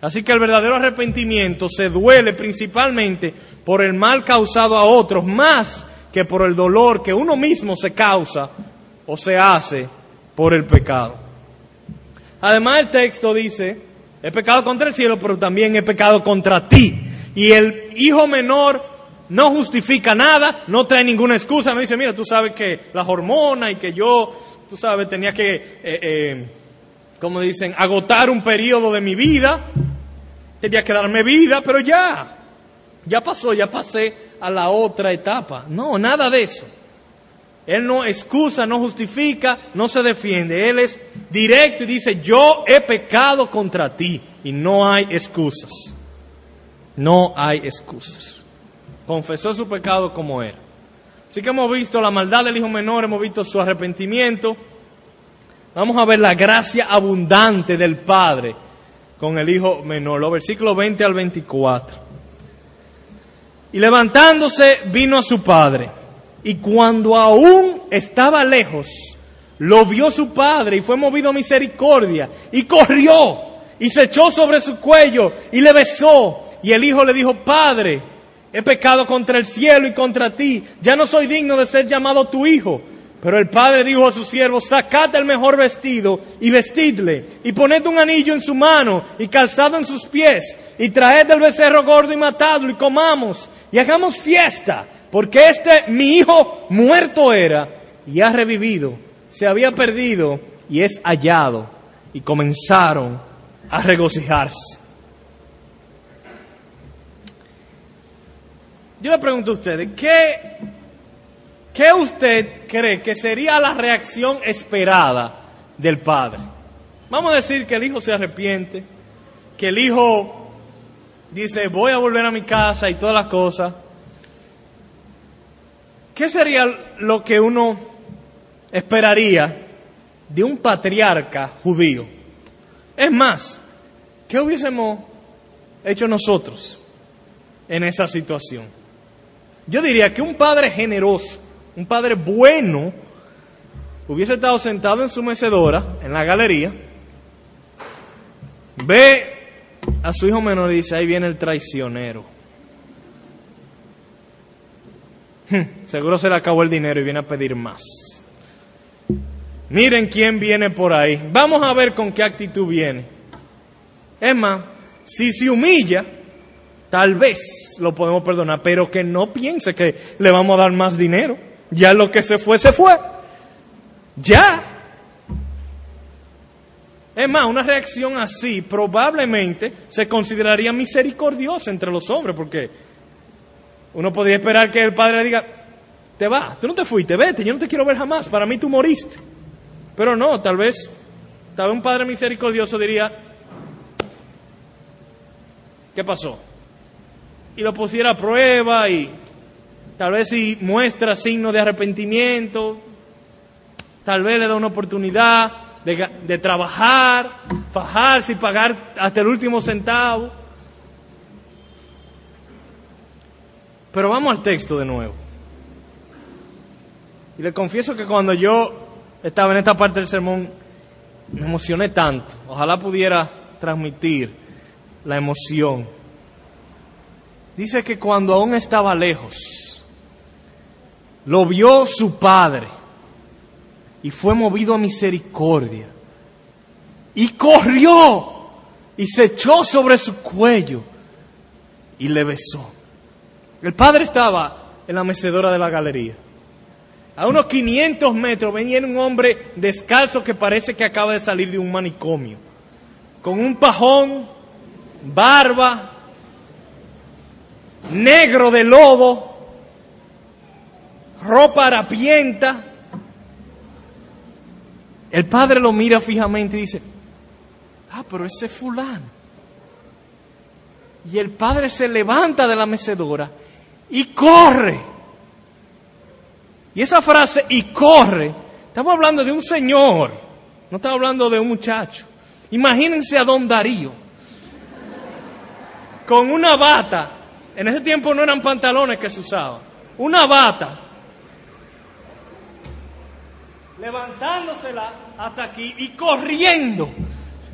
Así que el verdadero arrepentimiento se duele principalmente por el mal causado a otros, más que por el dolor que uno mismo se causa o se hace por el pecado. Además el texto dice, he pecado contra el cielo, pero también he pecado contra ti. Y el hijo menor no justifica nada, no trae ninguna excusa, no dice, mira, tú sabes que las hormonas y que yo, tú sabes, tenía que, eh, eh, como dicen, agotar un periodo de mi vida Tenía que darme vida, pero ya, ya pasó, ya pasé a la otra etapa. No, nada de eso. Él no excusa, no justifica, no se defiende. Él es directo y dice, yo he pecado contra ti. Y no hay excusas. No hay excusas. Confesó su pecado como era. Así que hemos visto la maldad del hijo menor, hemos visto su arrepentimiento. Vamos a ver la gracia abundante del Padre con el hijo menor. Los versículos 20 al 24. Y levantándose vino a su padre. Y cuando aún estaba lejos, lo vio su padre y fue movido misericordia. Y corrió y se echó sobre su cuello y le besó. Y el hijo le dijo, Padre, he pecado contra el cielo y contra ti. Ya no soy digno de ser llamado tu hijo. Pero el padre dijo a sus siervos, sacad el mejor vestido y vestidle, y poned un anillo en su mano y calzado en sus pies, y traed el becerro gordo y matadlo y comamos, y hagamos fiesta, porque este mi hijo muerto era y ha revivido, se había perdido y es hallado, y comenzaron a regocijarse. Yo le pregunto a ustedes, ¿qué, ¿qué usted cree que sería la reacción esperada del padre? Vamos a decir que el hijo se arrepiente, que el hijo dice, voy a volver a mi casa y todas las cosas. ¿Qué sería lo que uno esperaría de un patriarca judío? Es más, ¿qué hubiésemos hecho nosotros en esa situación? Yo diría que un padre generoso, un padre bueno, hubiese estado sentado en su mecedora, en la galería, ve a su hijo menor y dice, ahí viene el traicionero. Hmm, seguro se le acabó el dinero y viene a pedir más. Miren quién viene por ahí. Vamos a ver con qué actitud viene. Es más, si se humilla, tal vez lo podemos perdonar, pero que no piense que le vamos a dar más dinero. Ya lo que se fue, se fue. Ya. Es más, una reacción así probablemente se consideraría misericordiosa entre los hombres, porque uno podría esperar que el padre le diga, te vas, tú no te fuiste, vete, yo no te quiero ver jamás, para mí tú moriste. Pero no, tal vez, tal vez un padre misericordioso diría, ¿qué pasó? Y lo pusiera a prueba y tal vez si muestra signos de arrepentimiento, tal vez le da una oportunidad de, de trabajar, fajarse y pagar hasta el último centavo. Pero vamos al texto de nuevo. Y le confieso que cuando yo estaba en esta parte del sermón, me emocioné tanto. Ojalá pudiera transmitir la emoción. Dice que cuando aún estaba lejos, lo vio su padre y fue movido a misericordia. Y corrió y se echó sobre su cuello y le besó. El padre estaba en la mecedora de la galería. A unos 500 metros venía un hombre descalzo que parece que acaba de salir de un manicomio, con un pajón, barba, negro de lobo, ropa harapienta. El padre lo mira fijamente y dice, ah, pero ese es fulano. Y el padre se levanta de la mecedora y corre y esa frase, y corre, estamos hablando de un señor, no estamos hablando de un muchacho. Imagínense a don Darío, con una bata, en ese tiempo no eran pantalones que se usaban, una bata, levantándosela hasta aquí y corriendo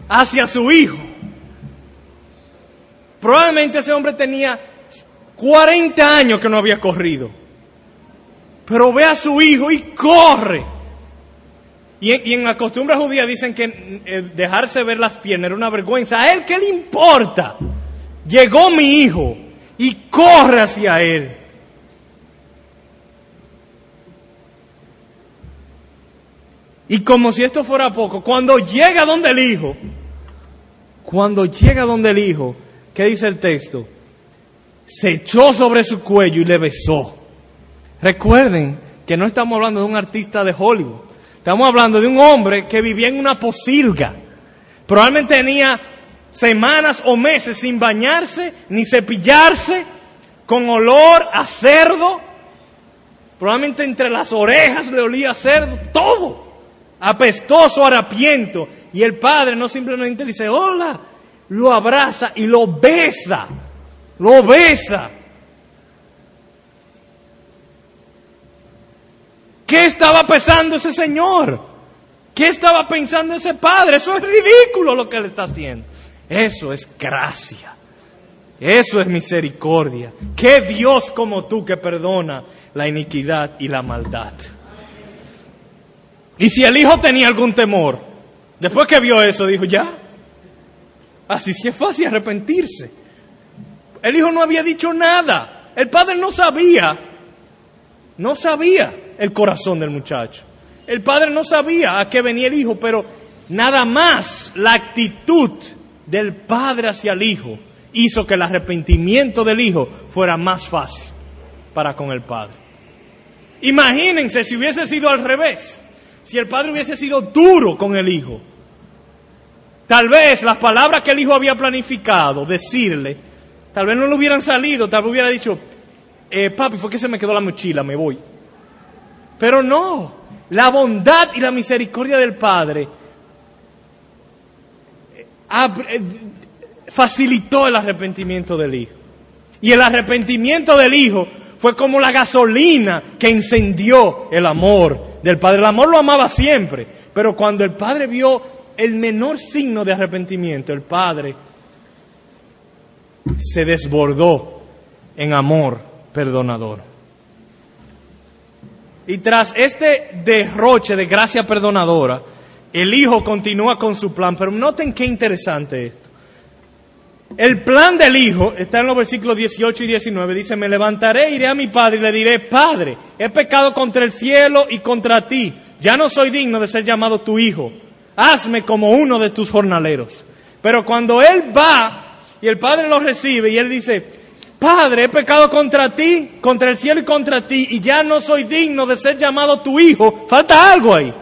hacia su hijo. Probablemente ese hombre tenía 40 años que no había corrido. Pero ve a su hijo y corre. Y, en la costumbre judía dicen que eh, dejarse ver las piernas era una vergüenza. ¿A él qué le importa? Llegó mi hijo y corre hacia él. Y como si esto fuera poco, cuando llega donde el hijo, cuando llega donde el hijo, ¿qué dice el texto? Se echó sobre su cuello y le besó. Recuerden que no estamos hablando de un artista de Hollywood. Estamos hablando de un hombre que vivía en una posilga. Probablemente tenía semanas o meses sin bañarse ni cepillarse, con olor a cerdo. Probablemente entre las orejas le olía a cerdo, todo. Apestoso, harapiento. Y el padre no simplemente dice, hola, lo abraza y lo besa. Lo besa. ¿Qué estaba pensando ese señor? ¿Qué estaba pensando ese padre? Eso es ridículo lo que le está haciendo. Eso es gracia. Eso es misericordia. ¿Qué Dios como tú que perdona la iniquidad y la maldad? Y si el hijo tenía algún temor, después que vio eso, dijo, ya, así sí es fácil arrepentirse. El hijo no había dicho nada. El padre no sabía, no sabía el corazón del muchacho. El padre no sabía a qué venía el hijo, pero nada más la actitud del padre hacia el hijo hizo que el arrepentimiento del hijo fuera más fácil para con el padre. Imagínense si hubiese sido al revés, si el padre hubiese sido duro con el hijo. Tal vez las palabras que el hijo había planificado decirle, tal vez no le hubieran salido, tal vez hubiera dicho, eh, papi, fue que se me quedó la mochila, me voy. Pero no, la bondad y la misericordia del Padre eh, eh, facilitó el arrepentimiento del Hijo. Y el arrepentimiento del Hijo fue como la gasolina que encendió el amor del Padre. El amor lo amaba siempre, pero cuando el Padre vio el menor signo de arrepentimiento, el Padre se desbordó en amor perdonador. Y tras este derroche de gracia perdonadora, el Hijo continúa con su plan. Pero noten qué interesante esto. El plan del Hijo está en los versículos 18 y 19. Dice, me levantaré, iré a mi Padre y le diré, Padre, he pecado contra el cielo y contra ti. Ya no soy digno de ser llamado tu Hijo. Hazme como uno de tus jornaleros. Pero cuando Él va y el Padre lo recibe y Él dice, Padre, he pecado contra ti, contra el cielo y contra ti, y ya no soy digno de ser llamado tu hijo. Falta algo ahí.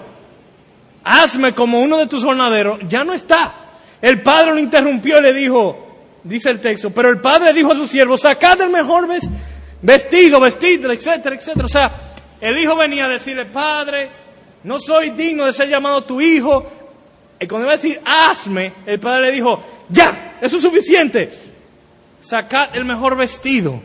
Hazme como uno de tus jornaderos. Ya no está. El padre lo interrumpió y le dijo, dice el texto, pero el padre dijo a su siervo, sacad el mejor vestido, vestido, etcétera, etcétera. O sea, el hijo venía a decirle, padre, no soy digno de ser llamado tu hijo. Y cuando iba a decir, hazme, el padre le dijo, ya, eso es suficiente sacad el mejor vestido.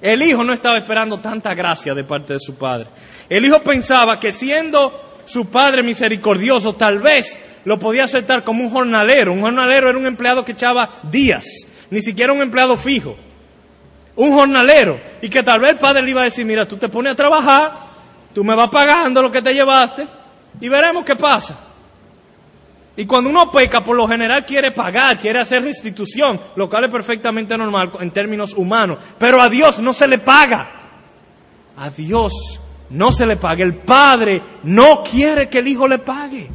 El hijo no estaba esperando tanta gracia de parte de su padre. El hijo pensaba que siendo su padre misericordioso, tal vez lo podía aceptar como un jornalero. Un jornalero era un empleado que echaba días, ni siquiera un empleado fijo. Un jornalero. Y que tal vez el padre le iba a decir, mira, tú te pones a trabajar, tú me vas pagando lo que te llevaste y veremos qué pasa. Y cuando uno peca, por lo general quiere pagar, quiere hacer restitución, lo cual es perfectamente normal en términos humanos. Pero a Dios no se le paga. A Dios no se le paga. El Padre no quiere que el Hijo le pague.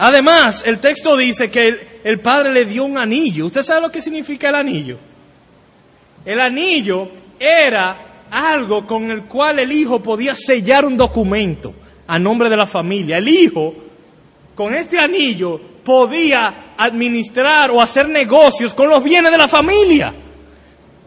Además, el texto dice que el, Padre le dio un anillo. ¿Usted sabe lo que significa el anillo? El anillo era algo con el cual el hijo podía sellar un documento a nombre de la familia. El hijo, con este anillo, podía administrar o hacer negocios con los bienes de la familia.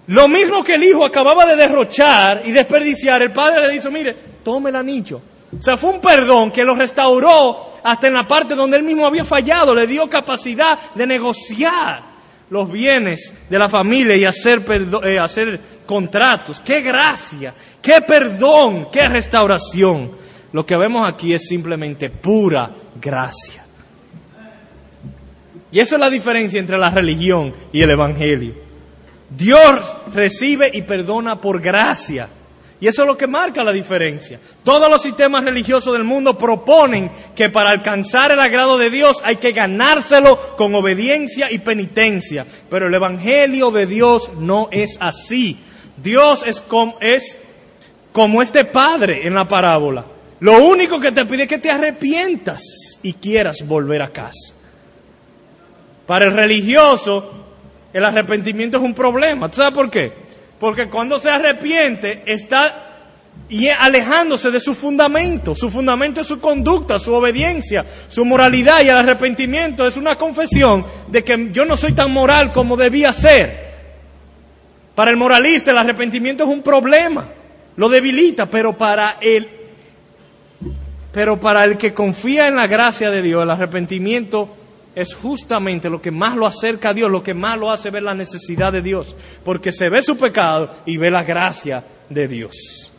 Lo mismo que el hijo acababa de derrochar y desperdiciar, el padre le dijo, mire, tome el anillo. O sea, fue un perdón que lo restauró hasta en la parte donde él mismo había fallado, le dio capacidad de negociar los bienes de la familia y hacer, eh, hacer contratos. ¡Qué gracia! ¡Qué perdón! ¡Qué restauración! Lo que vemos aquí es simplemente pura gracia. Y eso es la diferencia entre la religión y el Evangelio. Dios recibe y perdona por gracia. Y eso es lo que marca la diferencia. Todos los sistemas religiosos del mundo proponen que para alcanzar el agrado de Dios hay que ganárselo con obediencia y penitencia. Pero el Evangelio de Dios no es así. Dios es como, es como este padre en la parábola. Lo único que te pide es que te arrepientas y quieras volver a casa. Para el religioso, el arrepentimiento es un problema. ¿Tú sabes por qué? Porque cuando se arrepiente está alejándose de su fundamento. Su fundamento es su conducta, su obediencia, su moralidad y el arrepentimiento es una confesión de que yo no soy tan moral como debía ser. Para el moralista el arrepentimiento es un problema, lo debilita, pero para el pero para el que confía en la gracia de Dios, el arrepentimiento es justamente lo que más lo acerca a Dios, lo que más lo hace ver la necesidad de Dios, porque se ve su pecado y ve la gracia de Dios.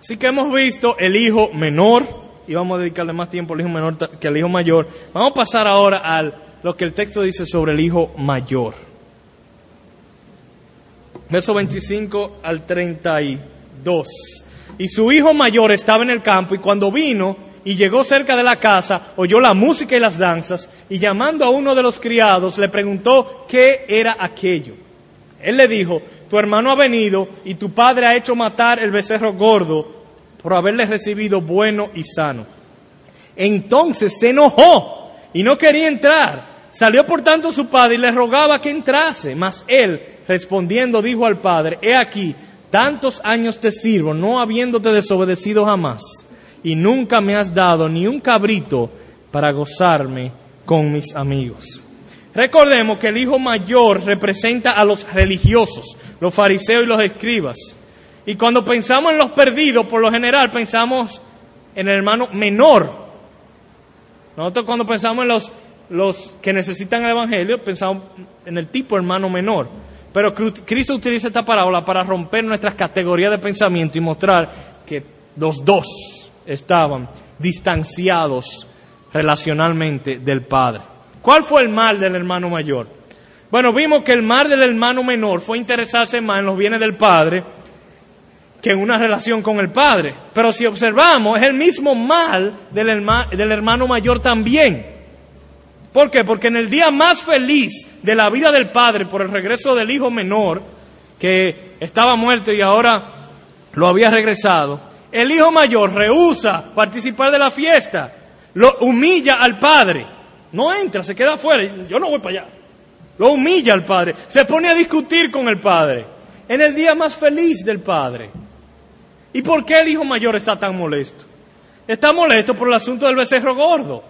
Así que hemos visto el hijo menor, y vamos a dedicarle más tiempo al hijo menor que al hijo mayor. Vamos a pasar ahora a lo que el texto dice sobre el hijo mayor. Verso 25 al 32. Y su hijo mayor estaba en el campo y cuando vino y llegó cerca de la casa, oyó la música y las danzas y llamando a uno de los criados le preguntó qué era aquello. Él le dijo, tu hermano ha venido y tu padre ha hecho matar el becerro gordo por haberle recibido bueno y sano. Entonces se enojó y no quería entrar. Salió por tanto su padre y le rogaba que entrase, mas él, respondiendo, dijo al padre, he aquí, tantos años te sirvo, no habiéndote desobedecido jamás, y nunca me has dado ni un cabrito para gozarme con mis amigos. Recordemos que el hijo mayor representa a los religiosos, los fariseos y los escribas. Y cuando pensamos en los perdidos, por lo general pensamos en el hermano menor. Nosotros cuando pensamos en los, los que necesitan el Evangelio, pensamos en el tipo hermano menor. Pero Cristo utiliza esta parábola para romper nuestras categorías de pensamiento y mostrar que los dos estaban distanciados relacionalmente del Padre. ¿Cuál fue el mal del hermano mayor? Bueno, vimos que el mal del hermano menor fue interesarse más en los bienes del Padre que en una relación con el padre. Pero si observamos, es el mismo mal del, hermano mayor también. ¿Por qué? Porque en el día más feliz de la vida del padre por el regreso del hijo menor, que estaba muerto y ahora lo había regresado, el hijo mayor rehúsa participar de la fiesta, lo humilla al padre, no entra, se queda afuera, yo no voy para allá, lo humilla al padre, se pone a discutir con el padre, en el día más feliz del padre. ¿Y por qué el hijo mayor está tan molesto? Está molesto por el asunto del becerro gordo.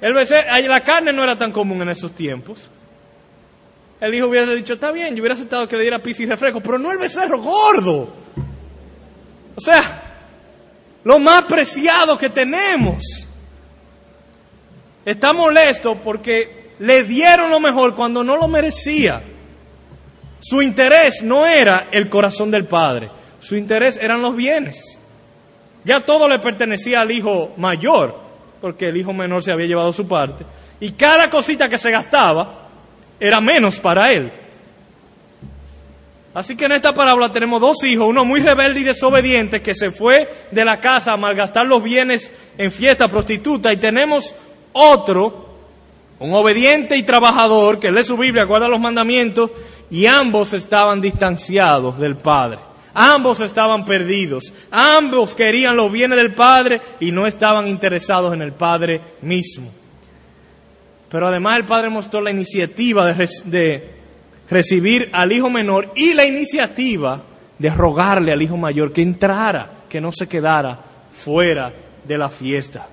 El becerro, la carne no era tan común en esos tiempos. El hijo hubiera dicho, está bien, yo hubiera aceptado que le diera pis y refresco, pero no el becerro gordo. O sea, lo más preciado que tenemos. Está molesto porque le dieron lo mejor cuando no lo merecía. Su interés no era el corazón del padre. Su interés eran los bienes. Ya todo le pertenecía al hijo mayor, porque el hijo menor se había llevado su parte. Y cada cosita que se gastaba era menos para él. Así que en esta parábola tenemos dos hijos, uno muy rebelde y desobediente que se fue de la casa a malgastar los bienes en fiesta prostituta y tenemos otro, un obediente y trabajador que lee su Biblia, guarda los mandamientos y ambos estaban distanciados del Padre. Ambos estaban perdidos. Ambos querían los bienes del Padre y no estaban interesados en el Padre mismo. Pero además el Padre mostró la iniciativa de, recibir al hijo menor y la iniciativa de rogarle al hijo mayor que entrara, que no se quedara fuera de la fiesta.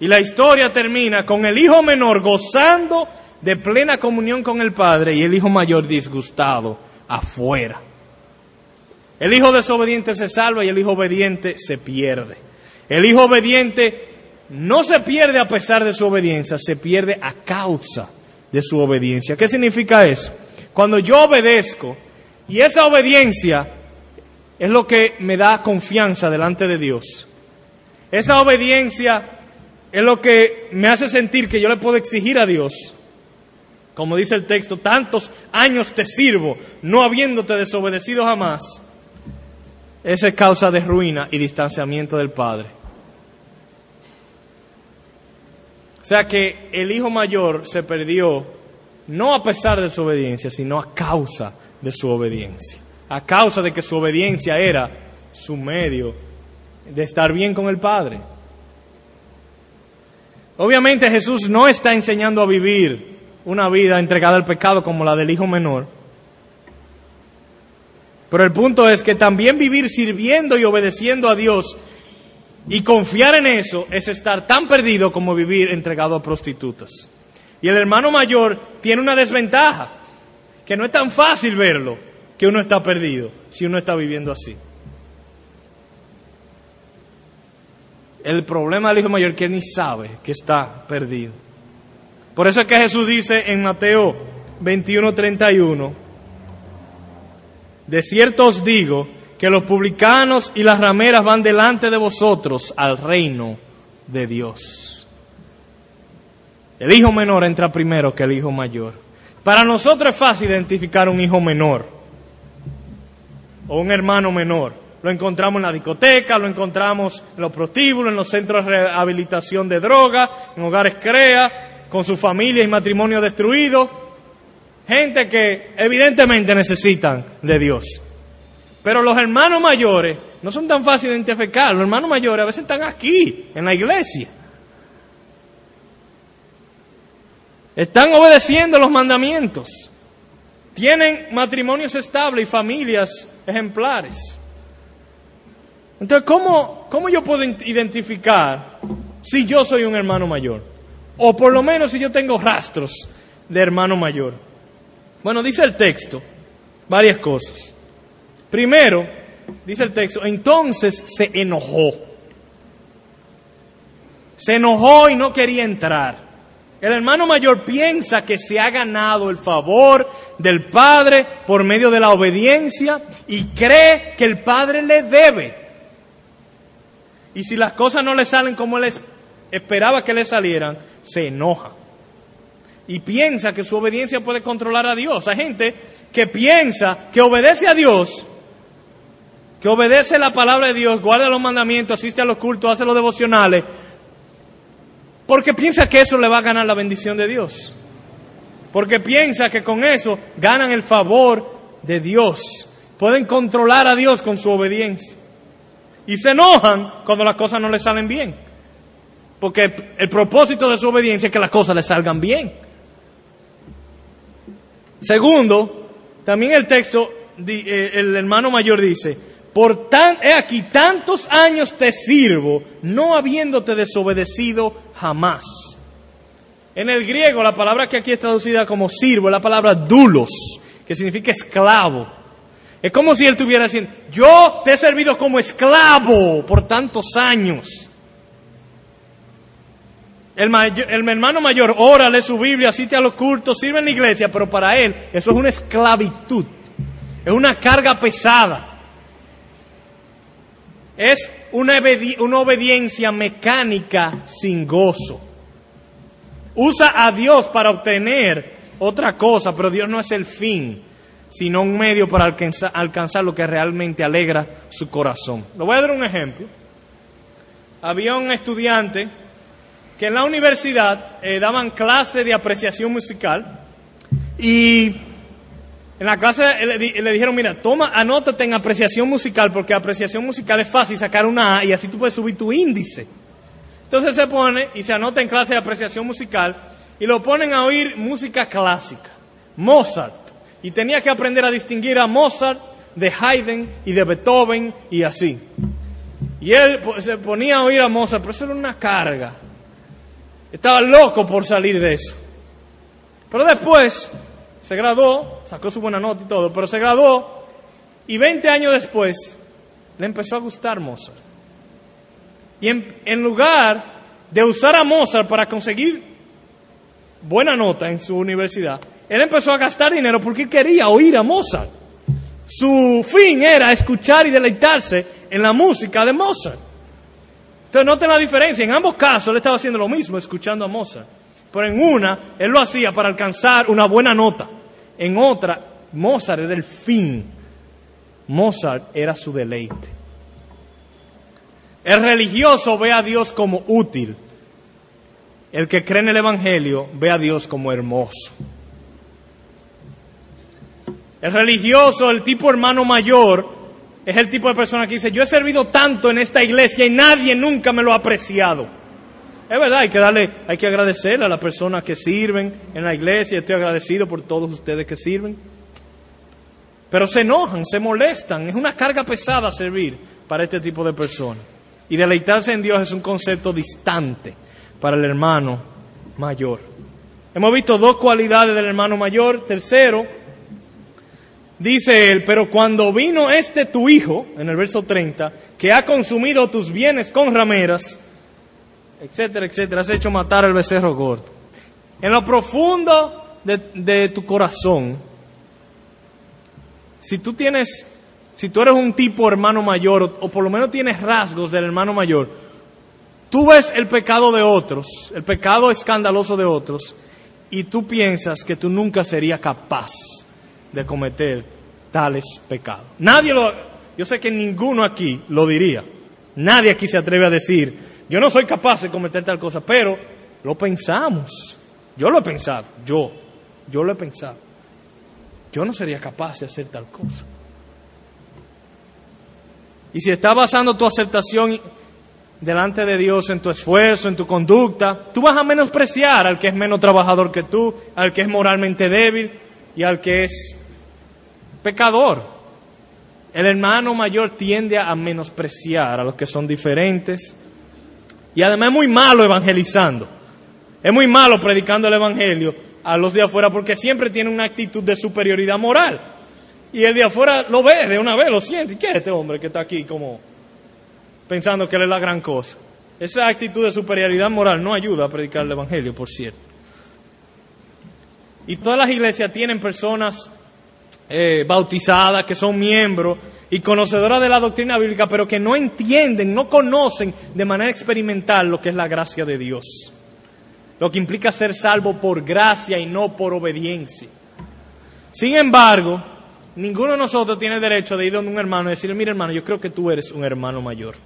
Y la historia termina con el hijo menor gozando de plena comunión con el Padre y el hijo mayor disgustado afuera. El hijo desobediente se salva y el hijo obediente se pierde. El hijo obediente no se pierde a pesar de su obediencia, se pierde a causa de su obediencia. ¿Qué significa eso? Cuando yo obedezco y esa obediencia es lo que me da confianza delante de Dios. Esa obediencia es lo que me hace sentir que yo le puedo exigir a Dios. Como dice el texto, tantos años te sirvo, no habiéndote desobedecido jamás. Esa es causa de ruina y distanciamiento del Padre. O sea que el hijo mayor se perdió no a pesar de su obediencia, sino a causa de su obediencia. A causa de que su obediencia era su medio de estar bien con el Padre. Obviamente Jesús no está enseñando a vivir una vida entregada al pecado como la del hijo menor. Pero el punto es que también vivir sirviendo y obedeciendo a Dios y confiar en eso es estar tan perdido como vivir entregado a prostitutas. Y el hermano mayor tiene una desventaja, que no es tan fácil verlo, que uno está perdido si uno está viviendo así. El problema del hijo mayor que ni sabe que está perdido. Por eso es que Jesús dice en Mateo 21:31, de cierto os digo que los publicanos y las rameras van delante de vosotros al reino de Dios. El hijo menor entra primero que el hijo mayor. Para nosotros es fácil identificar un hijo menor o un hermano menor. Lo encontramos en la discoteca, lo encontramos en los prostíbulos, en los centros de rehabilitación de droga, en hogares CREA, con su familia y matrimonio destruido. Gente que evidentemente necesitan de Dios. Pero los hermanos mayores no son tan fáciles de identificar. Los hermanos mayores a veces están aquí, en la iglesia. Están obedeciendo los mandamientos. Tienen matrimonios estables y familias ejemplares. Entonces, ¿cómo, ¿cómo yo puedo identificar si yo soy un hermano mayor? O por lo menos si yo tengo rastros de hermano mayor. Bueno, dice el texto varias cosas. Primero, dice el texto, entonces se enojó. Se enojó y no quería entrar. El hermano mayor piensa que se ha ganado el favor del Padre por medio de la obediencia y cree que el Padre le debe. Y si las cosas no le salen como él esperaba que le salieran, se enoja. Y piensa que su obediencia puede controlar a Dios. Hay gente que piensa que obedece a Dios, que obedece la palabra de Dios, guarda los mandamientos, asiste a los cultos, hace los devocionales, porque piensa que eso le va a ganar la bendición de Dios. Porque piensa que con eso ganan el favor de Dios. Pueden controlar a Dios con su obediencia. Y se enojan cuando las cosas no les salen bien. Porque el propósito de su obediencia es que las cosas les salgan bien. Segundo, también el texto, eh, el hermano mayor dice, por tan, he aquí, tantos años te sirvo, no habiéndote desobedecido jamás. En el griego, la palabra que aquí es traducida como sirvo es la palabra dulos, que significa esclavo. Es como si él estuviera diciendo, yo te he servido como esclavo por tantos años. El, el, hermano mayor ora, lee su Biblia, asiste a los cultos, sirve en la iglesia, pero para él eso es una esclavitud, es una carga pesada. Es una, una obediencia mecánica sin gozo. Usa a Dios para obtener otra cosa, pero Dios no es el fin, sino un medio para alcanzar, lo que realmente alegra su corazón. Le voy a dar un ejemplo. Había un estudiante que en la universidad eh, daban clase de apreciación musical y en la clase le, dijeron, mira, toma, anótate en apreciación musical, porque apreciación musical es fácil sacar una A y así tú puedes subir tu índice. Entonces se pone y se anota en clase de apreciación musical y lo ponen a oír música clásica, Mozart. Y tenía que aprender a distinguir a Mozart de Haydn y de Beethoven y así. Y él se ponía a oír a Mozart, pero eso era una carga. Estaba loco por salir de eso. Pero después se graduó, sacó su buena nota y todo, pero se graduó y 20 años después le empezó a gustar Mozart. Y en, lugar de usar a Mozart para conseguir buena nota en su universidad, él empezó a gastar dinero porque quería oír a Mozart. Su fin era escuchar y deleitarse en la música de Mozart. Entonces noten la diferencia, en ambos casos él estaba haciendo lo mismo, escuchando a Mozart. Pero en una, él lo hacía para alcanzar una buena nota. En otra, Mozart era el fin. Mozart era su deleite. El religioso ve a Dios como útil. El que cree en el Evangelio ve a Dios como hermoso. El religioso, el tipo hermano mayor, es el tipo de persona que dice, yo he servido tanto en esta iglesia y nadie nunca me lo ha apreciado. Es verdad, hay que darle, hay que agradecerle a las personas que sirven en la iglesia. Estoy agradecido por todos ustedes que sirven. Pero se enojan, se molestan. Es una carga pesada servir para este tipo de personas. Y deleitarse en Dios es un concepto distante para el hermano mayor. Hemos visto dos cualidades del hermano mayor. Tercero, dice él, pero cuando vino este tu hijo, en el verso 30, que ha consumido tus bienes con rameras, etcétera, etcétera, has hecho matar al becerro gordo. En lo profundo de, tu corazón, si tú tienes, si tú eres un tipo hermano mayor, o, o, por lo menos tienes rasgos del hermano mayor, tú ves el pecado de otros, el pecado escandaloso de otros, y tú piensas que tú nunca serías capaz de cometer tales pecados. Nadie lo, yo sé que ninguno aquí lo diría. Nadie aquí se atreve a decir, yo no soy capaz de cometer tal cosa, pero lo pensamos. Yo lo he pensado, yo, yo lo he pensado. Yo no sería capaz de hacer tal cosa. Y si estás basando tu aceptación delante de Dios en tu esfuerzo, en tu conducta, tú vas a menospreciar al que es menos trabajador que tú, al que es moralmente débil y al que es pecador. El hermano mayor tiende a menospreciar a los que son diferentes y además es muy malo evangelizando. Es muy malo predicando el evangelio a los de afuera porque siempre tiene una actitud de superioridad moral. Y el de afuera lo ve de una vez, lo siente. ¿Qué es este hombre que está aquí como pensando que él es la gran cosa? Esa actitud de superioridad moral no ayuda a predicar el evangelio, por cierto. Y todas las iglesias tienen personas eh, bautizadas que son miembros y conocedoras de la doctrina bíblica, pero que no entienden, no conocen de manera experimental lo que es la gracia de Dios. Lo que implica ser salvo por gracia y no por obediencia. Sin embargo, ninguno de nosotros tiene derecho de ir donde un hermano y decirle, mira hermano, yo creo que tú eres un hermano mayor.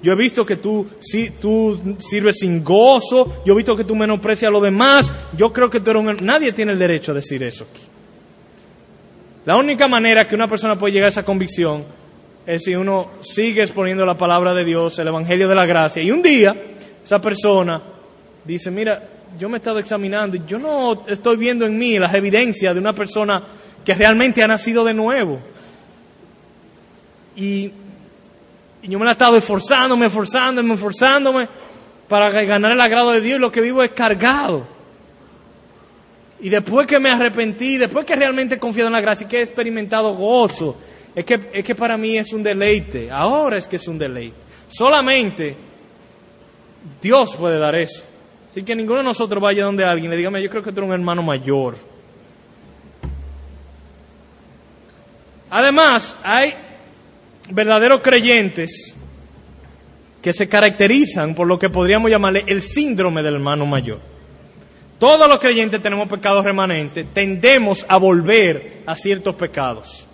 Yo he visto que tú, si, tú sirves sin gozo, yo he visto que tú menosprecias a los demás, yo creo que tú eres un. Nadie tiene el derecho a decir eso aquí. La única manera que una persona puede llegar a esa convicción es si uno sigue exponiendo la palabra de Dios, el Evangelio de la Gracia, y un día esa persona dice, mira, yo me he estado examinando y yo no estoy viendo en mí las evidencias de una persona que realmente ha nacido de nuevo. Y, y yo me la he estado esforzándome, esforzándome, esforzándome para ganar el agrado de Dios y lo que vivo es cargado. Y después que me arrepentí, después que realmente he confiado en la gracia y que he experimentado gozo, es que, es que para mí es un deleite. Ahora es que es un deleite. Solamente Dios puede dar eso. Así que ninguno de nosotros vaya donde alguien le diga, yo creo que tú un hermano mayor. Además, hay verdaderos creyentes que se caracterizan por lo que podríamos llamarle el síndrome del hermano mayor. Todos los creyentes tenemos pecados remanentes, tendemos a volver a ciertos pecados.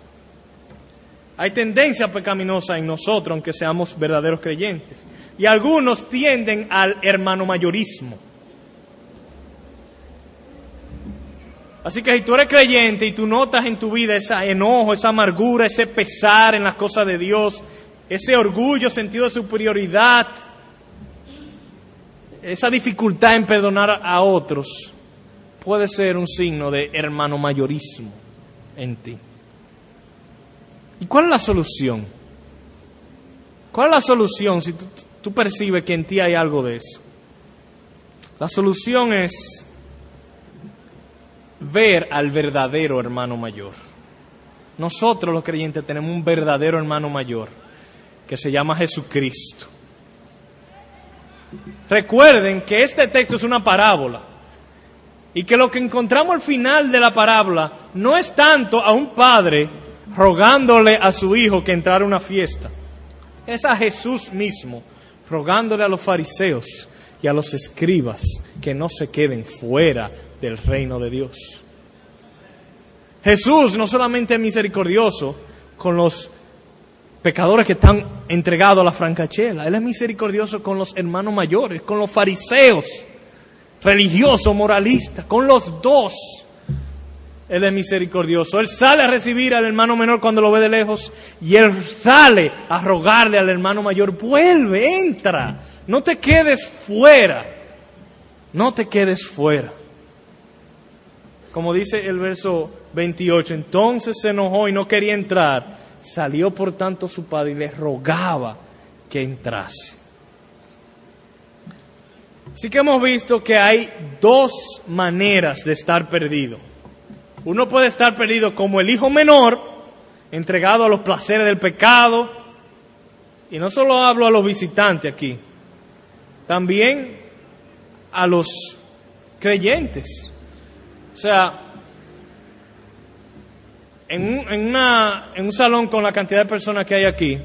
Hay tendencia pecaminosa en nosotros, aunque seamos verdaderos creyentes. Y algunos tienden al hermano mayorismo. Así que si tú eres creyente y tú notas en tu vida ese enojo, esa amargura, ese pesar en las cosas de Dios, ese orgullo, sentido de superioridad, esa dificultad en perdonar a otros puede ser un signo de hermano mayorismo en ti. ¿Y cuál es la solución? ¿Cuál es la solución si tú, tú, percibes que en ti hay algo de eso? La solución es ver al verdadero hermano mayor. Nosotros los creyentes tenemos un verdadero hermano mayor que se llama Jesucristo. Recuerden que este texto es una parábola y que lo que encontramos al final de la parábola no es tanto a un padre rogándole a su hijo que entrara a una fiesta, es a Jesús mismo rogándole a los fariseos y a los escribas que no se queden fuera del reino de Dios. Jesús no solamente es misericordioso con los pecadores que están entregados a la francachela. Él es misericordioso con los hermanos mayores, con los fariseos, religiosos, moralistas, con los dos. Él es misericordioso. Él sale a recibir al hermano menor cuando lo ve de lejos y él sale a rogarle al hermano mayor, vuelve, entra, no te quedes fuera. no te quedes fuera. Como dice el verso 28, entonces se enojó y no quería entrar. Salió por tanto su padre y le rogaba que entrase. Así que hemos visto que hay dos maneras de estar perdido. Uno puede estar perdido como el hijo menor, entregado a los placeres del pecado. Y no solo hablo a los visitantes aquí, también a los creyentes. O sea, en un, en, una, en un salón con la cantidad de personas que hay aquí,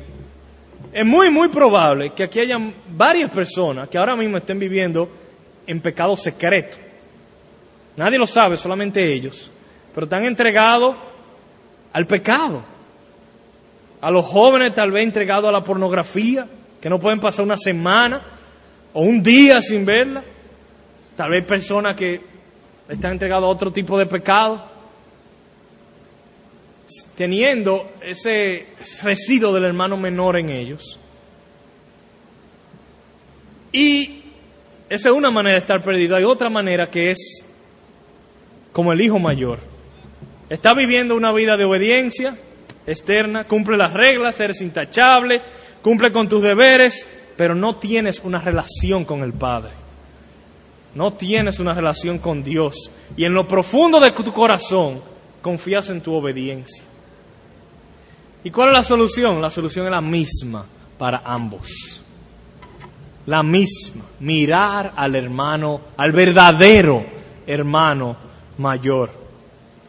es muy, muy probable que aquí hayan varias personas que ahora mismo estén viviendo en pecado secreto. Nadie lo sabe, solamente ellos. Pero están entregados al pecado. A los jóvenes tal vez entregados a la pornografía, que no pueden pasar una semana o un día sin verla. Tal vez personas que están entregados a otro tipo de pecado teniendo ese residuo del hermano menor en ellos. Y esa es una manera de estar perdido. Hay otra manera que es como el hijo mayor. Está viviendo una vida de obediencia externa, cumple las reglas, eres intachable, cumple con tus deberes, pero no tienes una relación con el Padre. No tienes una relación con Dios. Y en lo profundo de tu corazón confías en tu obediencia. ¿Y cuál es la solución? La solución es la misma para ambos. La misma, mirar al hermano, al verdadero hermano mayor.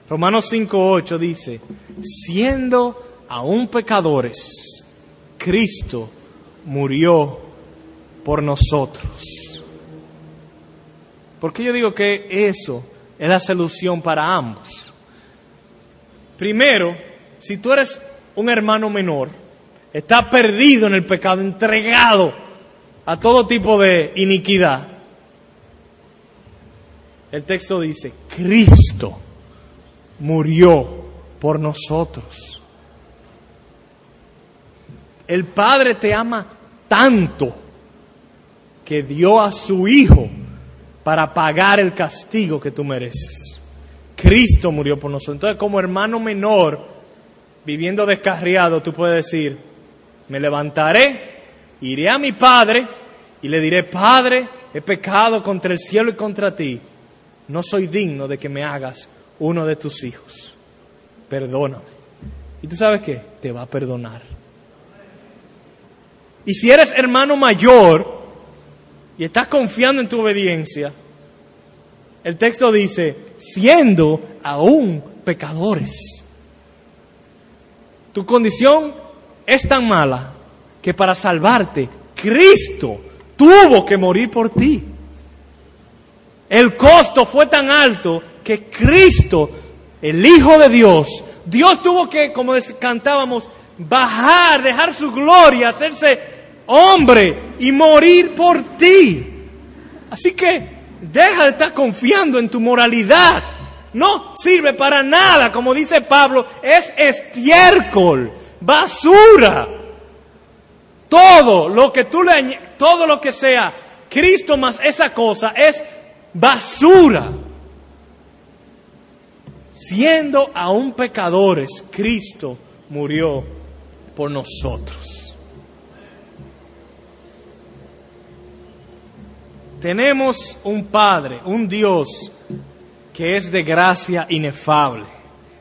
Romanos 5.8 dice, siendo aún pecadores, Cristo murió por nosotros. ¿Por qué yo digo que eso es la solución para ambos? Primero, si tú eres un hermano menor, está perdido en el pecado, entregado a todo tipo de iniquidad, el texto dice, Cristo murió por nosotros. El Padre te ama tanto que dio a su Hijo para pagar el castigo que tú mereces. Cristo murió por nosotros. Entonces, como hermano menor, viviendo descarriado, tú puedes decir, me levantaré, iré a mi Padre y le diré, Padre, he pecado contra el cielo y contra ti. No soy digno de que me hagas uno de tus hijos. Perdóname. ¿Y tú sabes qué? Te va a perdonar. Y si eres hermano mayor y estás confiando en tu obediencia, el texto dice, siendo aún pecadores. Tu condición es tan mala que para salvarte, Cristo tuvo que morir por ti. El costo fue tan alto que Cristo, el Hijo de Dios, Dios tuvo que, como cantábamos, bajar, dejar su gloria, hacerse hombre y morir por ti. Así que Deja de estar confiando en tu moralidad. No sirve para nada, como dice Pablo, es estiércol, basura. Todo lo que tú le todo lo que sea Cristo más esa cosa es basura. Siendo aún pecadores, Cristo murió por nosotros. Tenemos un Padre, un Dios que es de gracia inefable,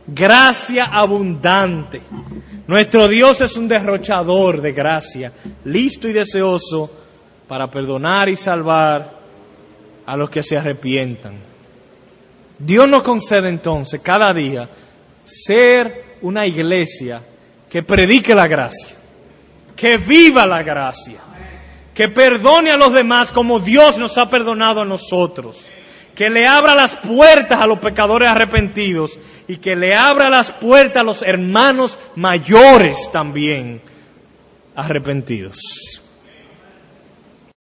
gracia abundante. Nuestro Dios es un derrochador de gracia, listo y deseoso para perdonar y salvar a los que se arrepientan. Dios nos concede entonces cada día ser una iglesia que predique la gracia, que viva la gracia que perdone a los demás como Dios nos ha perdonado a nosotros, que le abra las puertas a los pecadores arrepentidos y que le abra las puertas a los hermanos mayores también arrepentidos.